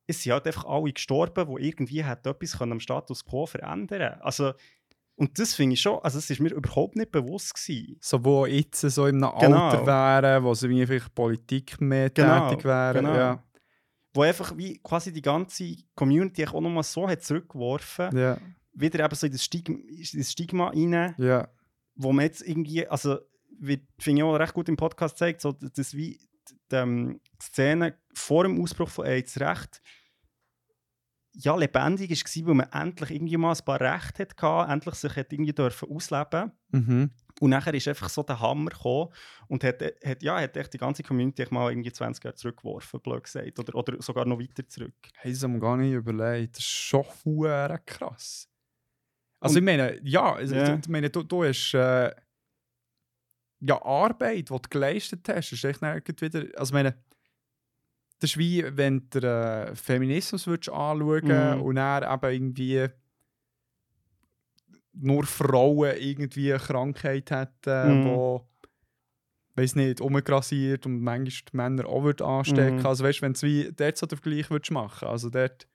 es sind halt einfach alle gestorben, die irgendwie hat etwas am Status quo verändern Also, und das finde ich schon, also es ist mir überhaupt nicht bewusst gewesen. so wo jetzt so im Genau. Alter wären, wo sie vielleicht Politik mehr Genau, tätig wären. genau. Ja. Wo einfach wie quasi die ganze Community auch nochmal so hat zurückgeworfen, Ja. wieder eben so in das Stigma, in das Stigma rein, ja. wo man jetzt irgendwie, also wie finde ich auch recht gut im Podcast zeigt, so, dass wie die, ähm, die Szene vor dem Ausbruch von AIDS recht ja, lebendig war, weil man endlich irgendwie mal ein paar Rechte hatte, endlich sich hat irgendwie dürfen ausleben Mhm. Und nachher ist einfach so der Hammer gekommen und hat, hat, ja, hat echt die ganze Community mal irgendwie 20 Jahre zurückgeworfen, blöd gesagt. Oder, oder sogar noch weiter zurück. Haben sie mir gar nicht überlegt. Das ist schon krass. Also ich meine, ja, also, Ja. ich meine, du, du hast äh, ja Arbeit, die du geleistet hast, ist echt wieder, also ich meine, das ist wie wenn du äh, Feminismus würdest anschauen Mhm. und dann eben irgendwie nur Frauen irgendwie eine Krankheit hätten, Mhm. wo weiß nicht, umgrasiert und manchmal die Männer auch anstecken. Mhm. Also weißt du, wenn du wie dort so den Vergleich würdest machen, also dort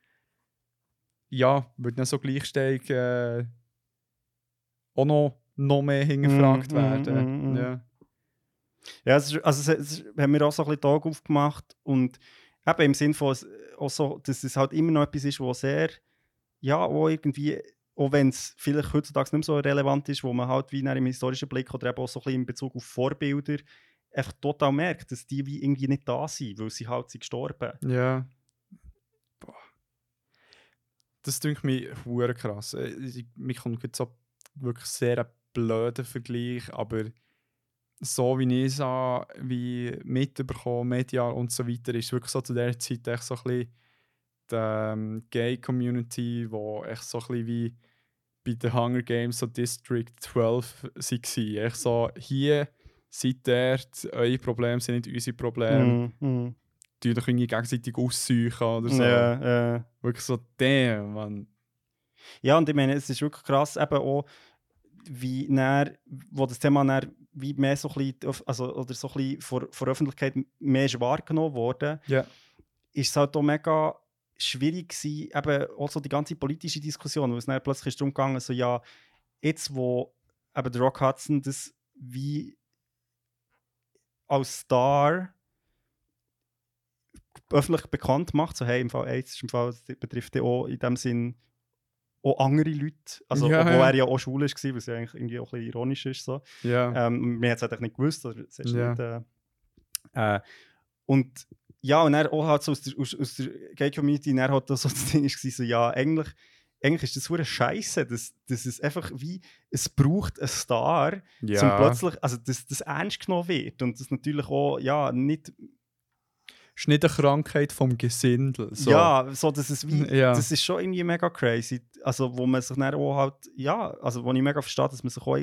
ja, würde dann so Gleichstellung äh, auch noch, noch mehr hingefragt Mhm, werden. mhm, mhm. Ja. Ja, es ist, also es, es haben wir auch so ein bisschen Augen aufgemacht und eben im Sinn von, auch dass es halt immer noch etwas ist, wo sehr, ja, auch irgendwie, auch wenn es vielleicht heutzutage nicht mehr so relevant ist, wo man halt wie nach im historischen Blick oder eben auch so ein bisschen in Bezug auf Vorbilder einfach total merkt, dass die wie irgendwie nicht da sind, weil sie halt sind gestorben. Ja. Boah. Das denke mich hure krass. Äh, Mir kommt jetzt so wirklich sehr ein blöder Vergleich, aber so wie ich es wie mitbekommen, medial und so weiter, ist wirklich so zu der Zeit echt so ein bisschen die ähm, Gay-Community, wo echt so ein bisschen wie bei den Hunger Games so District 12 war. Echt so, hier seid dort, eure Probleme sind nicht unsere Probleme Mhm, mhm. die euch irgendwie gegenseitig ausseuchen oder so. Ja, ja. Wirklich so, damn, man. Ja, und ich meine, es ist wirklich krass, eben auch, wie näher, wo das Thema näher, wie mehr so ein bisschen, also, oder so ein bisschen vor, vor Öffentlichkeit mehr ist wahrgenommen wurde, Ja. ist es halt auch mega schwierig gewesen, eben auch so die ganze politische Diskussion, wo es dann plötzlich darum gegangen, so ja, jetzt wo eben der Rock Hudson das wie als Star öffentlich bekannt macht, so hey, im Fall AIDS ist im Fall, das betrifft ja auch in dem Sinn auch andere Leute, also Ja, obwohl ja. er ja auch schwul ist, was ja eigentlich irgendwie auch ein bisschen ironisch ist, so. Ja. Ähm, wir haben es halt nicht gewusst. Also, ist Ja. nicht, äh, äh, und ja, und dann auch halt so aus der, aus, aus der Gay-Community, dann hat das so das Ding ist, so, ja, eigentlich, eigentlich ist das hure Scheiße, dass, dass es einfach wie, es braucht einen Star, ja. zum plötzlich, also dass das ernst genommen wird und das natürlich auch, ja, nicht, ist nicht eine Krankheit vom Gesindel. So. ja, so, dass es wie, Ja. das ist schon irgendwie mega crazy, also wo man sich dann auch halt, ja, also wo ich mega verstehe, dass man sich auch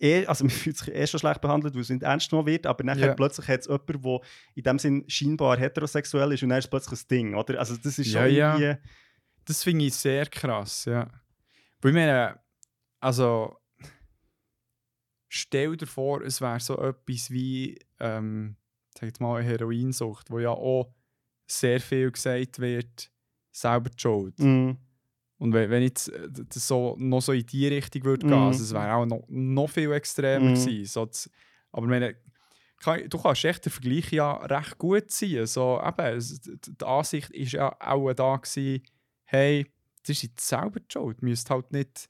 eh, also man fühlt sich eh schon schlecht behandelt, weil es nicht ernst genommen wird, aber dann Ja. plötzlich hat es jemanden, der in dem Sinn scheinbar heterosexuell ist und dann ist plötzlich ein Ding, oder? Also das ist schon Ja, ja. irgendwie... Das finde ich sehr krass, ja. Weil ich meine, also stell dir vor, es wäre so etwas wie, ähm, sag jetzt mal, Heroinsucht, wo ja auch sehr viel gesagt wird, selber die Schuld. Mm, Und wenn, wenn jetzt äh, das so, noch so in die Richtung würde gehen, Mhm. also es wäre auch noch, noch viel extremer Mhm. gewesen. So das, aber ich meine, kann, du kannst echt den Vergleich ja recht gut ziehen. So, eben, die Ansicht war ja auch da, gewesen, hey, das ist jetzt selber die Schuld. Du müsst halt nicht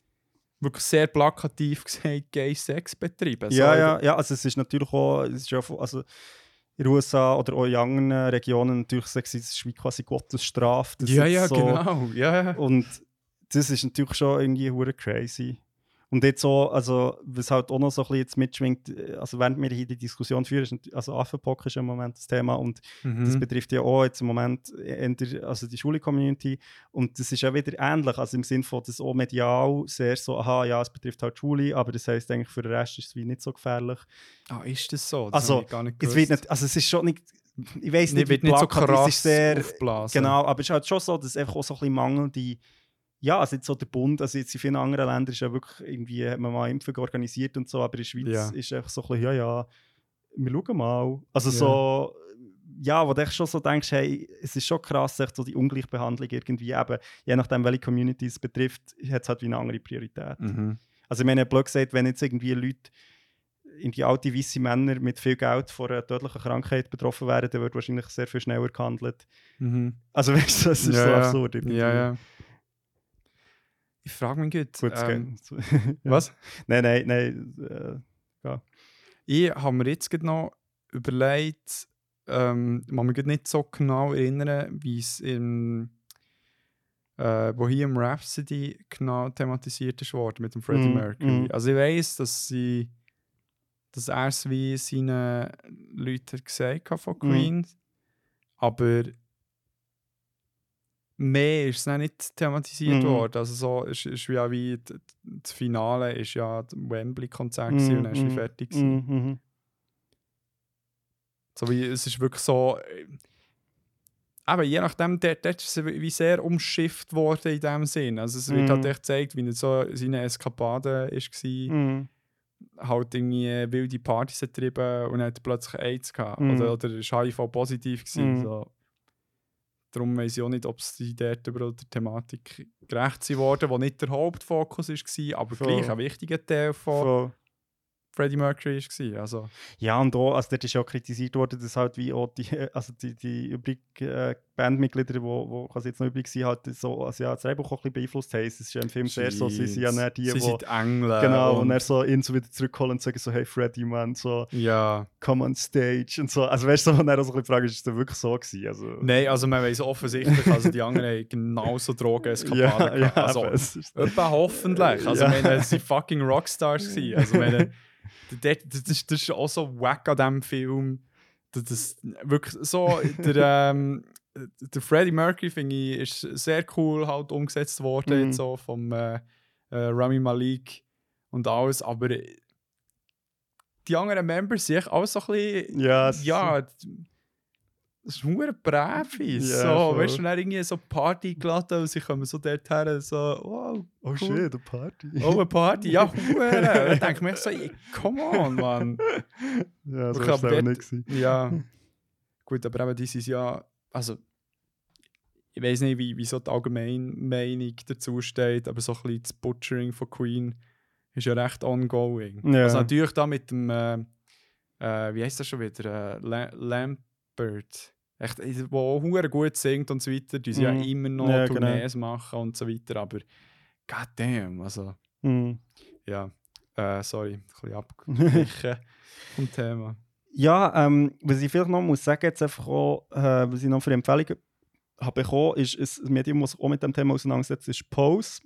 wirklich sehr plakativ gesagt Gay Sex betreiben. ja, so, ja, ja, also es ist natürlich auch, es ist ja, also in den USA oder auch in anderen Regionen natürlich Sexismus ist wie quasi Gottes Strafe. das Ja, ja, so, genau. Ja, ja. Und das ist natürlich schon irgendwie crazy. Und jetzt so, also, was halt auch noch so ein bisschen jetzt mitschwingt, äh, also während wir hier die Diskussion führen, also Affenpock ist im Moment das Thema und das Mhm. betrifft ja auch jetzt im Moment eher, also die Schule-Community und das ist ja wieder ähnlich, also im Sinne von, dass auch medial sehr so, aha, ja, es betrifft halt die Schule, aber das heisst eigentlich für den Rest ist es wie nicht so gefährlich. Ah, ist das so? Das Also, nicht Es wird nicht, also es ist schon nicht, ich weiß nicht, wird wie nicht so krass ist sehr, aufblasen. Genau, aber es ist halt schon so, dass es einfach auch so ein bisschen mangelnde, ja, also jetzt so der Bund, also jetzt in vielen anderen Ländern ist ja wirklich irgendwie, hat man mal Impfung organisiert und so, aber in der Schweiz Ja. ist einfach so ein bisschen, ja, ja, wir schauen mal. Also Ja. so, ja, wo du echt schon so denkst, hey, es ist schon krass, echt so die Ungleichbehandlung irgendwie eben, je nachdem, welche Community es betrifft, hat es halt wie eine andere Priorität. Mhm. Also ich meine, blöd gesagt, wenn jetzt irgendwie Leute, irgendwie alte weiße Männer mit viel Geld von einer tödlichen Krankheit betroffen wären, dann wird wahrscheinlich sehr viel schneller gehandelt. Mhm. Also weißt du, das ist Ja, so absurd. irgendwie. Ja, ja. Ich frage mich gut. Gut, es ähm. Ja. Was? Nein, nein, nein. Äh, Ich habe mir jetzt noch überlegt, ähm, ich kann mich nicht so genau erinnern, wie es im äh, Bohemian Rhapsody genau thematisiert ist worden mit dem Freddie Mm, Mercury. mm. Also ich weiß, dass sie dass er es wie seinen Leuten gesagt hat von Mm. Queen, aber mehr ist es nicht thematisiert Mhm. worden. Also so ist, ist wie, auch wie das Finale ist ja das Wembley-Konzert gewesen und dann ist wie mm, fertig. gewesen. Mhm, mhm. So wie, es ist wirklich so. äh, Aber je nachdem, dort, dort ist es wie sehr umschifft worden in dem Sinn. Also es wird Mhm. halt echt gezeigt, wie so seine Eskapaden war. Mhm. Halt irgendwie wilde Partys getrieben und hat plötzlich AIDS gehabt. Mhm. Oder, oder ist HIV-positiv gewesen. Mhm. So. Darum weiß ich auch nicht, ob sie dort überall der Thematik gerecht sind worden, wo nicht der Hauptfokus war, aber Voll. gleich ein wichtiger Teil von Voll. Freddie Mercury war. Also, Ja, und auch, also dort ist ja auch kritisiert worden, dass halt wie auch die, also die, die übrigen äh, Bandmitglieder, die wo, wo quasi jetzt noch übrig sind, halt so, also ja, das Drehbuch auch ein bisschen beeinflusst haben. Es ist ja im Film sehr so, sie sind ja nicht die, sie die... sind Engel. Genau, und, er so ihn so wieder zurückholen und sagen so, hey Freddy, man, so, Ja. come on stage und so. Also weißt du, und er so ein bisschen fragt, ist es denn wirklich so gewesen? Also, Nein, also man weiß offensichtlich, also die anderen haben genauso Drogeneskapaden ja, gehabt. ja, also, etwa hoffentlich. Also Ja. meine, waren fucking Rockstars. gewesen. Also meine, das, das, das, das ist auch so wack an diesem Film. Das, das wirklich so, der, ähm, der Freddie Mercury, finde ich, ist sehr cool halt umgesetzt worden, Mhm. jetzt so vom äh, äh, Rami Malik und alles, aber äh, die anderen Members sind auch so ein bisschen ja, es- ja, das ist nur Brevis. Ja, so, voll. weißt du, dann irgendwie so Party geladen und sie kommen so dort her, so, wow, oh cool. shit, eine Party. oh, eine Party, ja, hure. Dann denke ich mir so, ey, come on, Mann. ja, so Ich war es nicht. Ja, gut, aber eben dieses ja, also, ich weiß nicht, wie, wie so die allgemeine Meinung dazu steht, aber so ein bisschen das Butchering von Queen ist ja recht ongoing. Ja. Also natürlich da mit dem, äh, äh, wie heißt das schon wieder, äh, La Lambert, echt, äh, wo auch gut singt und so weiter, die sie ja Mhm. immer noch Ja, genau. Tournees machen und so weiter, aber goddamn, also Mhm. ja, äh, sorry, ein bisschen abgewichen vom Thema. Ja, ähm, was ich vielleicht noch muss sagen, jetzt einfach auch, äh, was ich noch für Empfehlungen habe bekommen, ist ein Medium, das sich auch mit dem Thema auseinandersetzt, ist Pose.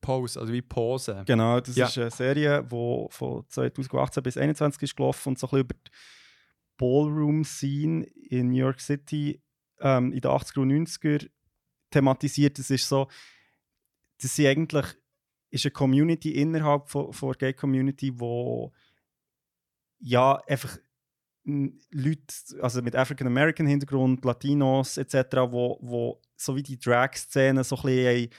Pose, also wie Pose. Genau, das Ja. ist eine Serie, die von 2018 bis 2021 ist gelaufen und so ein bisschen über die Ballroom-Scene in New York City ähm, in den 80er und 90er thematisiert. Das ist so, das sind eigentlich ist eine Community innerhalb von, von der Gay-Community, wo ja einfach Leute, also mit African American Hintergrund, Latinos etc., wo, wo so wie die Drag-Szene so ein bisschen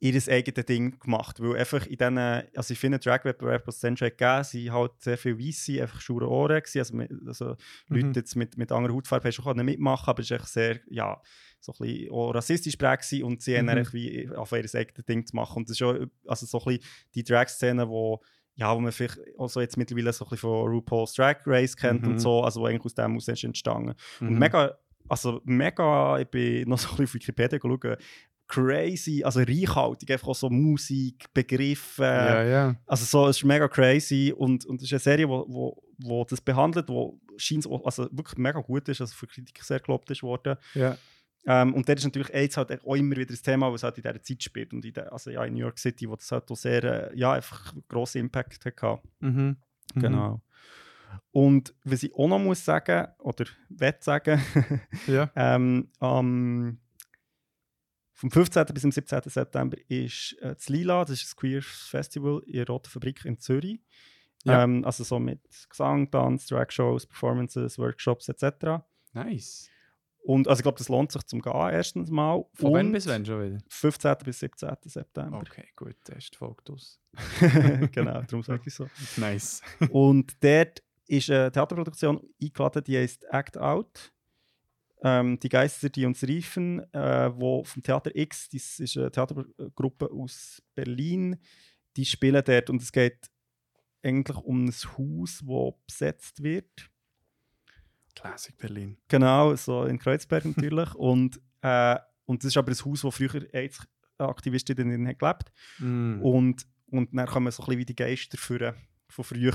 ihr eigenes Ding gemacht. Weil einfach in diesen, also ich finde, Drag-Wettbewerb, was es dann schon gegeben sie halt sehr viel Weisse, einfach schure Ohren gewesen. Also, mit- also Mhm. Leute jetzt mit, mit anderer Hautfarbe haben schon können mitmachen, aber es ist echt sehr, ja, so ein bisschen auch rassistisch prägt und sie haben Mhm. dann echt wie auf ihr eigenes Ding zu machen. Und das ist schon, also so ein bisschen die Drag-Szene, wo ja, wo man vielleicht auch so jetzt mittlerweile so ein bisschen von RuPaul's Drag Race kennt Mhm. und so, also wo eigentlich aus dem aus ist entstanden. Und Mhm. mega, also mega, ich bin noch so ein bisschen auf Wikipedia geschaut, crazy, also reichhaltig, einfach auch so Musik, Begriffe, ja, ja. also so, es ist mega crazy und, und es ist eine Serie, wo, wo, wo das behandelt, wo scheint also wirklich mega gut ist, also für Kritiker sehr gelobt ist worden. ja. Ähm, und das ist natürlich AIDS halt auch immer wieder das Thema, was halt in dieser Zeit spielt und in der, also ja, in New York City, wo das halt auch sehr, äh, ja, einfach grossen Impact hatte. Mhm. Mhm. Genau. Und was ich auch noch muss sagen, oder will sagen, Ja. ähm, am vom 15. bis zum 17. September ist äh, das Lila, das ist ein Queer Festival in der Roten Fabrik in Zürich. Ja. Ähm, also so mit Gesang, Tanz, Drag-Shows, Performances, Workshops etc. Nice. Und also ich glaube, das lohnt sich zum Gehen erstens mal. Von wann Und bis wann schon wieder? 15. bis 17. September. Okay, gut, der ist die Folge aus. genau, darum sage ich so. Nice. Und dort ist eine Theaterproduktion eingeladen, die heißt Act Out. Ähm, die Geister, die uns riefen, äh, wo vom Theater X, das ist eine Theatergruppe aus Berlin, die spielen dort und es geht eigentlich um ein Haus, das besetzt wird. Classic Berlin. Genau, so in Kreuzberg natürlich. und, äh, und das ist aber ein Haus, wo früher AIDS-Aktivistinnen haben gelebt Mm. und, und dann kommen so ein bisschen wie die Geister für, von früher.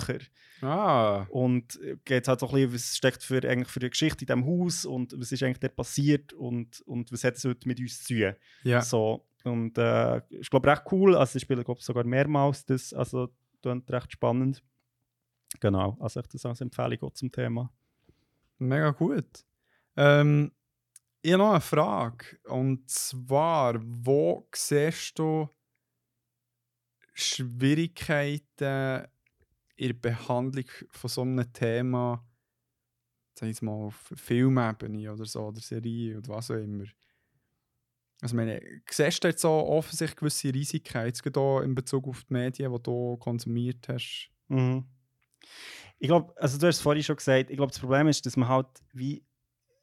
Ah, Und geht halt so ein bisschen, was steckt für, eigentlich für eine Geschichte in diesem Haus und was ist eigentlich dort passiert und, und was hat es heute mit uns zu tun. ja. So, und äh, ich glaube recht cool. Also ich spiele glaub, sogar mehrmals das, also klingt recht spannend. Genau, also ich das als Empfehlung auch zum Thema. Mega gut. Ähm, ich habe noch eine Frage. Und zwar, wo siehst du Schwierigkeiten in der Behandlung von so einem Thema, sag ich jetzt mal, auf Filmebene oder so, oder Serie oder was auch immer? Also, meine, siehst du jetzt so offensichtlich gewisse Risiken, jetzt in Bezug auf die Medien, die du konsumiert hast? Mhm. Ich glaube, also du hast es vorhin schon gesagt, ich glaube, das Problem ist, dass man halt wie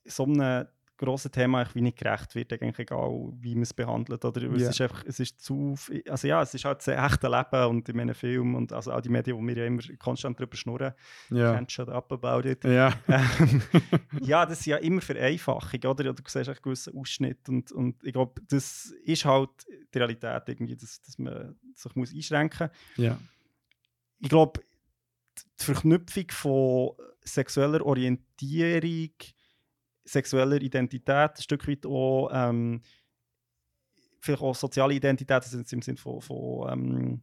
so einem grossen Thema eigentlich wie nicht gerecht wird, eigentlich egal, wie man es behandelt. Oder Ja. es ist einfach, es ist zu, also ja, es ist halt das echte Leben und in meinen Filmen und also auch die Medien, wo wir ja immer konstant drüber schnurren, Ja. can't shut up about it. Ja. Ähm, ja, das sind ja immer Vereinfachung, oder? Du siehst einen gewissen Ausschnitt und, und ich glaube, das ist halt die Realität irgendwie, dass, dass man sich muss einschränken muss. ja. Ich glaube, die Verknüpfung von sexueller Orientierung, sexueller Identität, ein Stück weit auch, ähm, vielleicht auch soziale Identität, also im Sinne von, von ähm,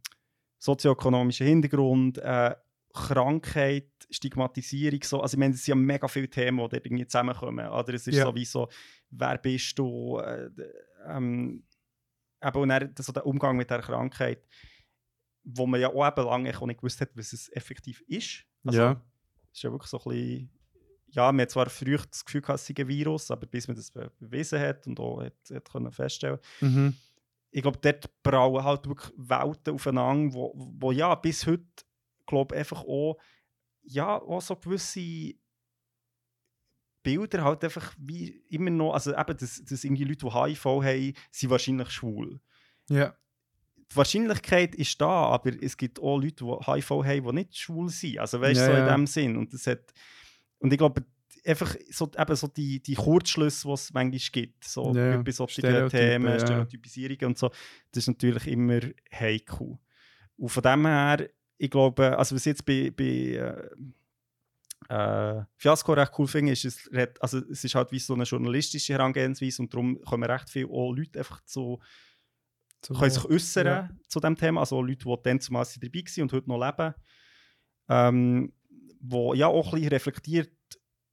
sozioökonomischem Hintergrund, äh, Krankheit, Stigmatisierung, so. also ich meine, es sind ja mega viele Themen, die irgendwie zusammenkommen, oder es ist Ja. sowieso, wer bist du, äh, ähm, eben, und dann so der Umgang mit der Krankheit, wo man ja auch eben lange auch nicht gewusst hat, was es effektiv ist. Also, Ja. Es ist ja wirklich so ein bisschen, ja, man hat zwar früher das Gefühl gehabt, es sei ein Virus, aber bis man das be- bewiesen hat und auch hat, hat können feststellen Mhm. ich glaube, dort brauen halt wirklich Welten aufeinander, wo, wo ja bis heute, glaube einfach auch, ja, auch so gewisse Bilder halt einfach wie immer noch, also eben, dass, dass irgendwie Leute, die HIV haben, sind wahrscheinlich schwul. Ja. Die Wahrscheinlichkeit ist da, aber es gibt auch Leute, die HIV haben, die nicht schwul sind. Also weißt du, Ja, so in dem Sinn. Und das hat, und ich glaube, einfach so, eben so die, die Kurzschlüsse, die es manchmal gibt, so Ja, bei solchen Themen. Stereotypisierungen und so, das ist natürlich immer heikel. Und von dem her, ich glaube, also was jetzt bei, bei äh, äh, Fiasco recht cool finde, ist, es, also es ist halt wie so eine journalistische Herangehensweise und darum kommen recht viele Leute einfach zu können sich äußern Ja. zu dem Thema, also Leute, die dann zumal dabei waren und heute noch leben, ähm, wo ja auch ein bisschen reflektiert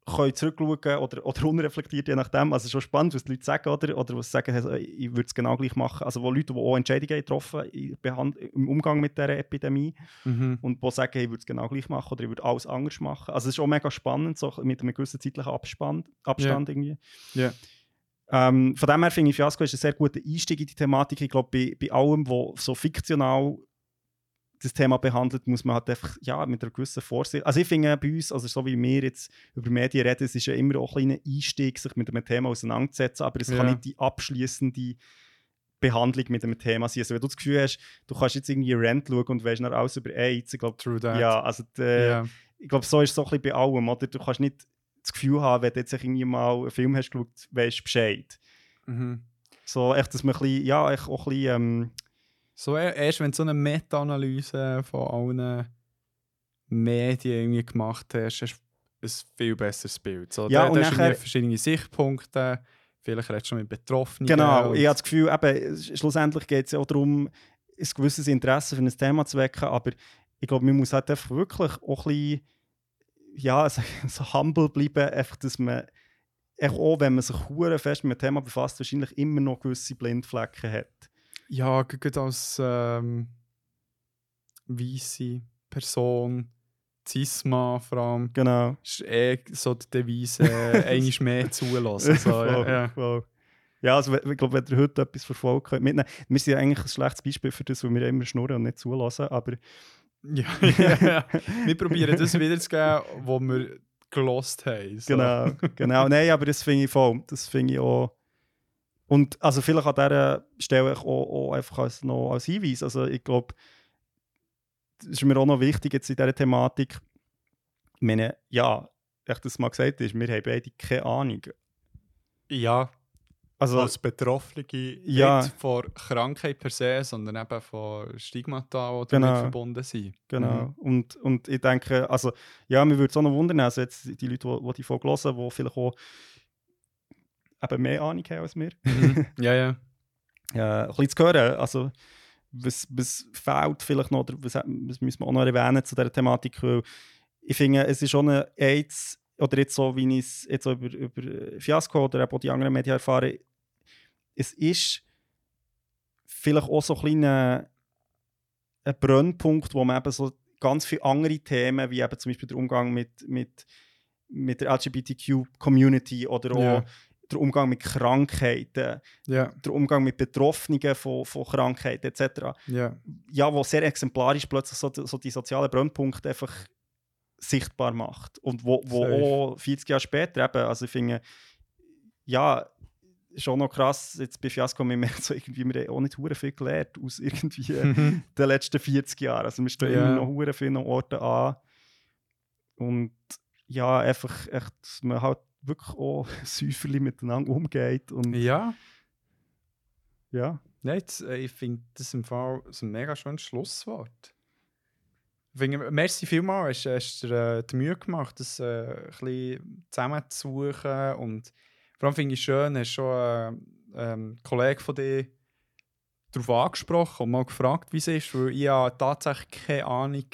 können zurückschauen oder, oder unreflektiert, je nachdem. Also schon spannend, was die Leute sagen, oder, oder was sie sagen, also, ich würde es genau gleich machen. Also wo Leute, die auch Entscheidungen haben getroffen Behand- im Umgang mit dieser Epidemie Mhm. und die sagen, ich würde es genau gleich machen oder ich würde alles anders machen. Also es ist auch mega spannend, so mit einem gewissen zeitlichen Abspann, Abstand irgendwie. Ja. Ähm, von dem her finde ich, Fiasco ist ein sehr guter Einstieg in die Thematik. Ich glaube, bei, bei allem, was so fiktional das Thema behandelt, muss man halt einfach ja, mit einer gewissen Vorsicht. Also ich finde bei uns, also so wie wir jetzt über Medien reden, es ist ja immer auch ein kleiner Einstieg, sich mit einem Thema auseinanderzusetzen, aber es Ja. kann nicht die abschließende Behandlung mit einem Thema sein. Also wenn du das Gefühl hast, du kannst jetzt irgendwie Rent schauen und weißt noch alles über AIDS, ich glaube, True that. ja, also die, Ja. ich glaube, so ist es so ein bisschen bei allem, oder? Du kannst nicht das Gefühl haben, wenn du jetzt irgendwie mal einen Film hast geschaut, weißt du Bescheid. Mhm. So echt, dass man ein bisschen, ja, echt auch ein bisschen, ähm, So e- erst wenn du so eine Meta-Analyse von allen Medien irgendwie gemacht hast, hast du ein viel besseres Bild. So, Ja, da, und hast du nachher- verschiedene Sichtpunkte, vielleicht redest du mit Betroffenen. genau, ich habe das Gefühl, eben, sch- schlussendlich geht es ja auch darum, ein gewisses Interesse für ein Thema zu wecken, aber ich glaube, man muss halt einfach wirklich auch ein bisschen, ja, so, so humble bleiben, einfach, dass man auch, wenn man sich hure fest mit dem Thema befasst, wahrscheinlich immer noch gewisse Blindflecken hat. Ja, gerade als ähm, weisse Person, Cisma vor allem, Genau. ist eh so die Devise, einmal mehr zulassen. So, ja, Voll, ja. voll. Ja, also ich glaube, wenn ihr heute etwas verfolgt könnt, mitnehmen. Wir sind ja eigentlich ein schlechtes Beispiel für das, weil wir immer schnurren und nicht zulassen, aber Ja. Wir probieren das wiederzugeben, was wir gelost haben. So. genau, genau. Nein, aber das finde ich voll. Das finde ich auch. Und also vielleicht an dieser Stelle auch, auch einfach als, noch als Hinweis. Also ich glaube, das ist mir auch noch wichtig jetzt in dieser Thematik. Ich meine, ja, echt das mal gesagt ist, wir haben beide keine Ahnung. Ja, Also, als Betroffene Ja. nicht vor Krankheit per se, sondern eben von Stigmata, die Genau. damit verbunden sind. Genau. Mhm. Und, und ich denke, also, ja, mir würde es auch noch wundern, also jetzt die Leute, die, die die Folge hören, die vielleicht auch eben mehr Ahnung haben als wir, Mhm. ja, ja. äh, ein bisschen zu hören. Also, was, was fehlt vielleicht noch, oder was, was müssen wir auch noch erwähnen zu dieser Thematik, weil ich finde, es ist schon eine AIDS, oder jetzt so, wie ich es jetzt so über, über Fiasco oder auch die anderen Medien erfahre, es ist vielleicht auch so ein kleiner ein Brennpunkt, wo man eben so ganz viele andere Themen, wie eben zum Beispiel der Umgang mit, mit, mit der LGBTQ-Community oder auch Ja. der Umgang mit Krankheiten, Ja, der Umgang mit Betroffenen von, von Krankheiten etc. ja. Ja, wo sehr exemplarisch plötzlich so, so die sozialen Brennpunkte einfach sichtbar macht. Und wo, wo Safe. auch 40 Jahre später eben, also ich finde, ja, schon noch krass, jetzt bei Fiasco, wir merken so irgendwie, wir haben auch nicht hure viel gelernt aus irgendwie Mhm. den letzten 40 Jahren. Also wir stehen Ja. immer noch hure vielen Orten an. Und ja, einfach echt, man halt wirklich auch säuferlich miteinander umgeht. Und ja. ja, Nein, jetzt, äh, ich finde das im Fall ein mega schönes Schlusswort. Ich finde, merci vielmals, hast, hast dir äh, die Mühe gemacht, das äh, ein bisschen zusammenzusuchen. Und vor allem finde ich schön, hast schon äh, ähm, einen Kollegen von dir darauf angesprochen und mal gefragt, wie es ist, weil ich ja tatsächlich keine Ahnung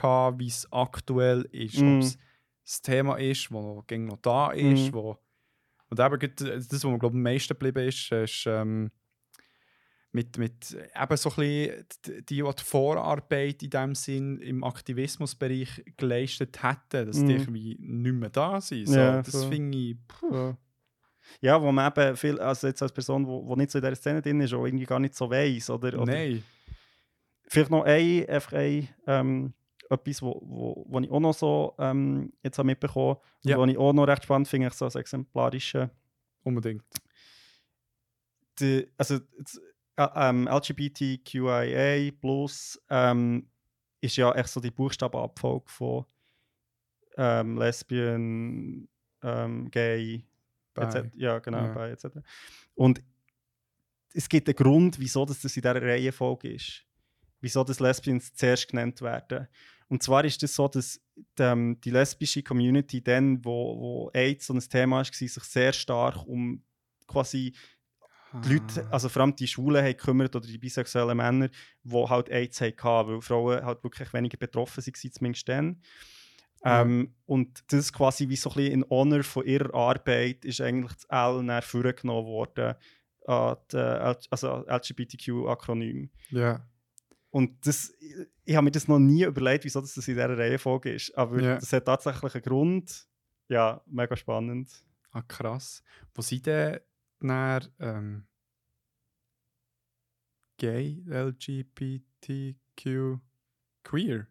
hatte, wie es aktuell ist. Mm. Ob es das Thema ist, das noch, da ist. Mm. Wo, und eben das, was mir glaube am meisten geblieben ist, ist ähm, mit, mit eben so ein bisschen die, die, die Vorarbeit in dem Sinn im Aktivismusbereich geleistet hätten, dass die Mhm. irgendwie nicht mehr da sind. So, Ja, das voll. finde ich. Ja. Ja, wo man eben viel, also jetzt als Person, wo nicht so in dieser Szene drin ist, auch irgendwie gar nicht so weiss, oder? oder Nein. Vielleicht noch ein, einfach ein, ähm, etwas, wo, wo, wo ich auch noch so ähm, jetzt habe mitbekommen und Ja. wo ich auch noch recht spannend finde, ich so als exemplarische Unbedingt. die, also äh, ähm, LGBTQIA plus ähm, ist ja echt so die Buchstabenabfolge von ähm, Lesbian, ähm, Gay, Etc. Ja, genau, Ja. bei etc. Und es gibt einen Grund, wieso das in dieser Reihenfolge ist. Wieso das Lesbians zuerst genannt werden. Und zwar ist es das so, dass die, ähm, die lesbische Community dann, wo, wo AIDS so ein Thema war, sich sehr stark um quasi die Leute, Ah. also vor allem die Schwulen, haben gekümmert oder die bisexuellen Männer, die halt AIDS hatten, weil Frauen halt wirklich weniger betroffen waren, zumindest dann. Ähm, und das ist quasi wie so ein bisschen in Honor von ihrer Arbeit ist eigentlich das L näher vorgenommen worden an die, äh, also LGBTQ-Akronym. Ja. Und das, ich, habe mir das noch nie überlegt, wieso das in dieser Reihenfolge ist. Aber Ja. das hat tatsächlich einen Grund. Ja, mega spannend. Ah, krass. Wo sind denn dann, ähm, gay, LGBTQ, queer?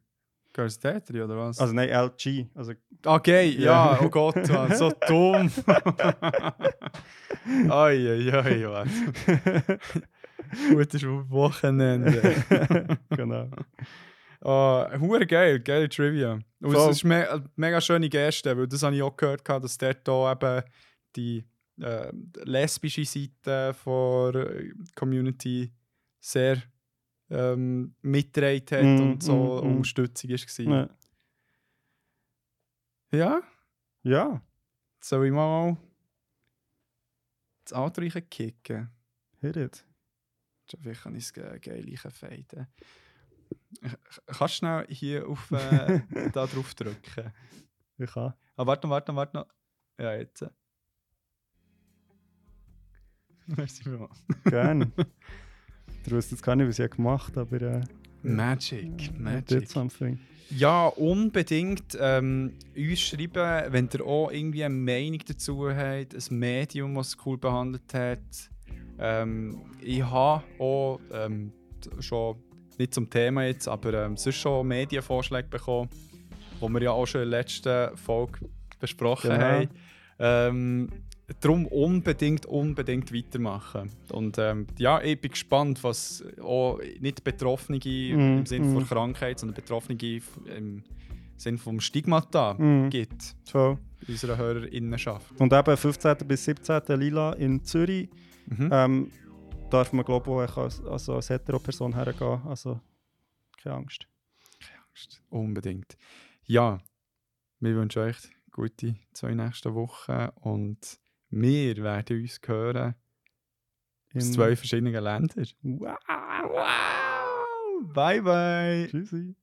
Dort drin, oder was? Also nein, LG. Also, ah, gay, ja, oh Gott, Mann, so dumm. Ai, Mann. Gutes Wochenende. genau. Oh, hure geil, geile Trivia. Und Voll. es ist me mega schöne Geste, weil das habe ich auch gehört, dass dort auch eben die äh, lesbische Seite der Community sehr ähm, mitgetragen hat Mm, und so mm, mm. Unterstützung war. Ja. Ja, ja, soll ich mal das Auto kicken? hit it. Vielleicht kann ich es ge geil feiden. Kannst du schnell hier auf äh, da drauf drücken? Ich kann. Ah, warte noch, warte noch, warte noch. Ja, jetzt. Merci vielmals. Gerne. du weißt jetzt gar nicht, was ich gemacht habe, aber äh, Magic, Magic. something. Ja, unbedingt ähm, uns schreiben, wenn ihr auch irgendwie eine Meinung dazu habt, ein Medium, das es cool behandelt hat. Ähm, ich habe auch ähm, schon, nicht zum Thema jetzt, aber ähm, sonst schon Medienvorschläge bekommen, die wir ja auch schon in der letzten Folge besprochen Genau. haben. Darum unbedingt, unbedingt weitermachen. Und ähm, ja, ich bin gespannt, was auch nicht Betroffene Mm, im Sinne von mm. Krankheit, sondern Betroffene im Sinn vom Stigmata Mhm. gibt Voll. in unserer Hörerinnenschaft. Und eben 15. bis 17. Lila in Zürich Mhm. ähm, darf man glaube ich auch als, also als Hetero-Person hergehen. Also keine Angst. Unbedingt. Ja, wir wünschen euch gute zwei nächste Wochen und wir werden uns hören aus In- zwei verschiedenen Ländern. Wow. Wow! Bye bye! Tschüssi.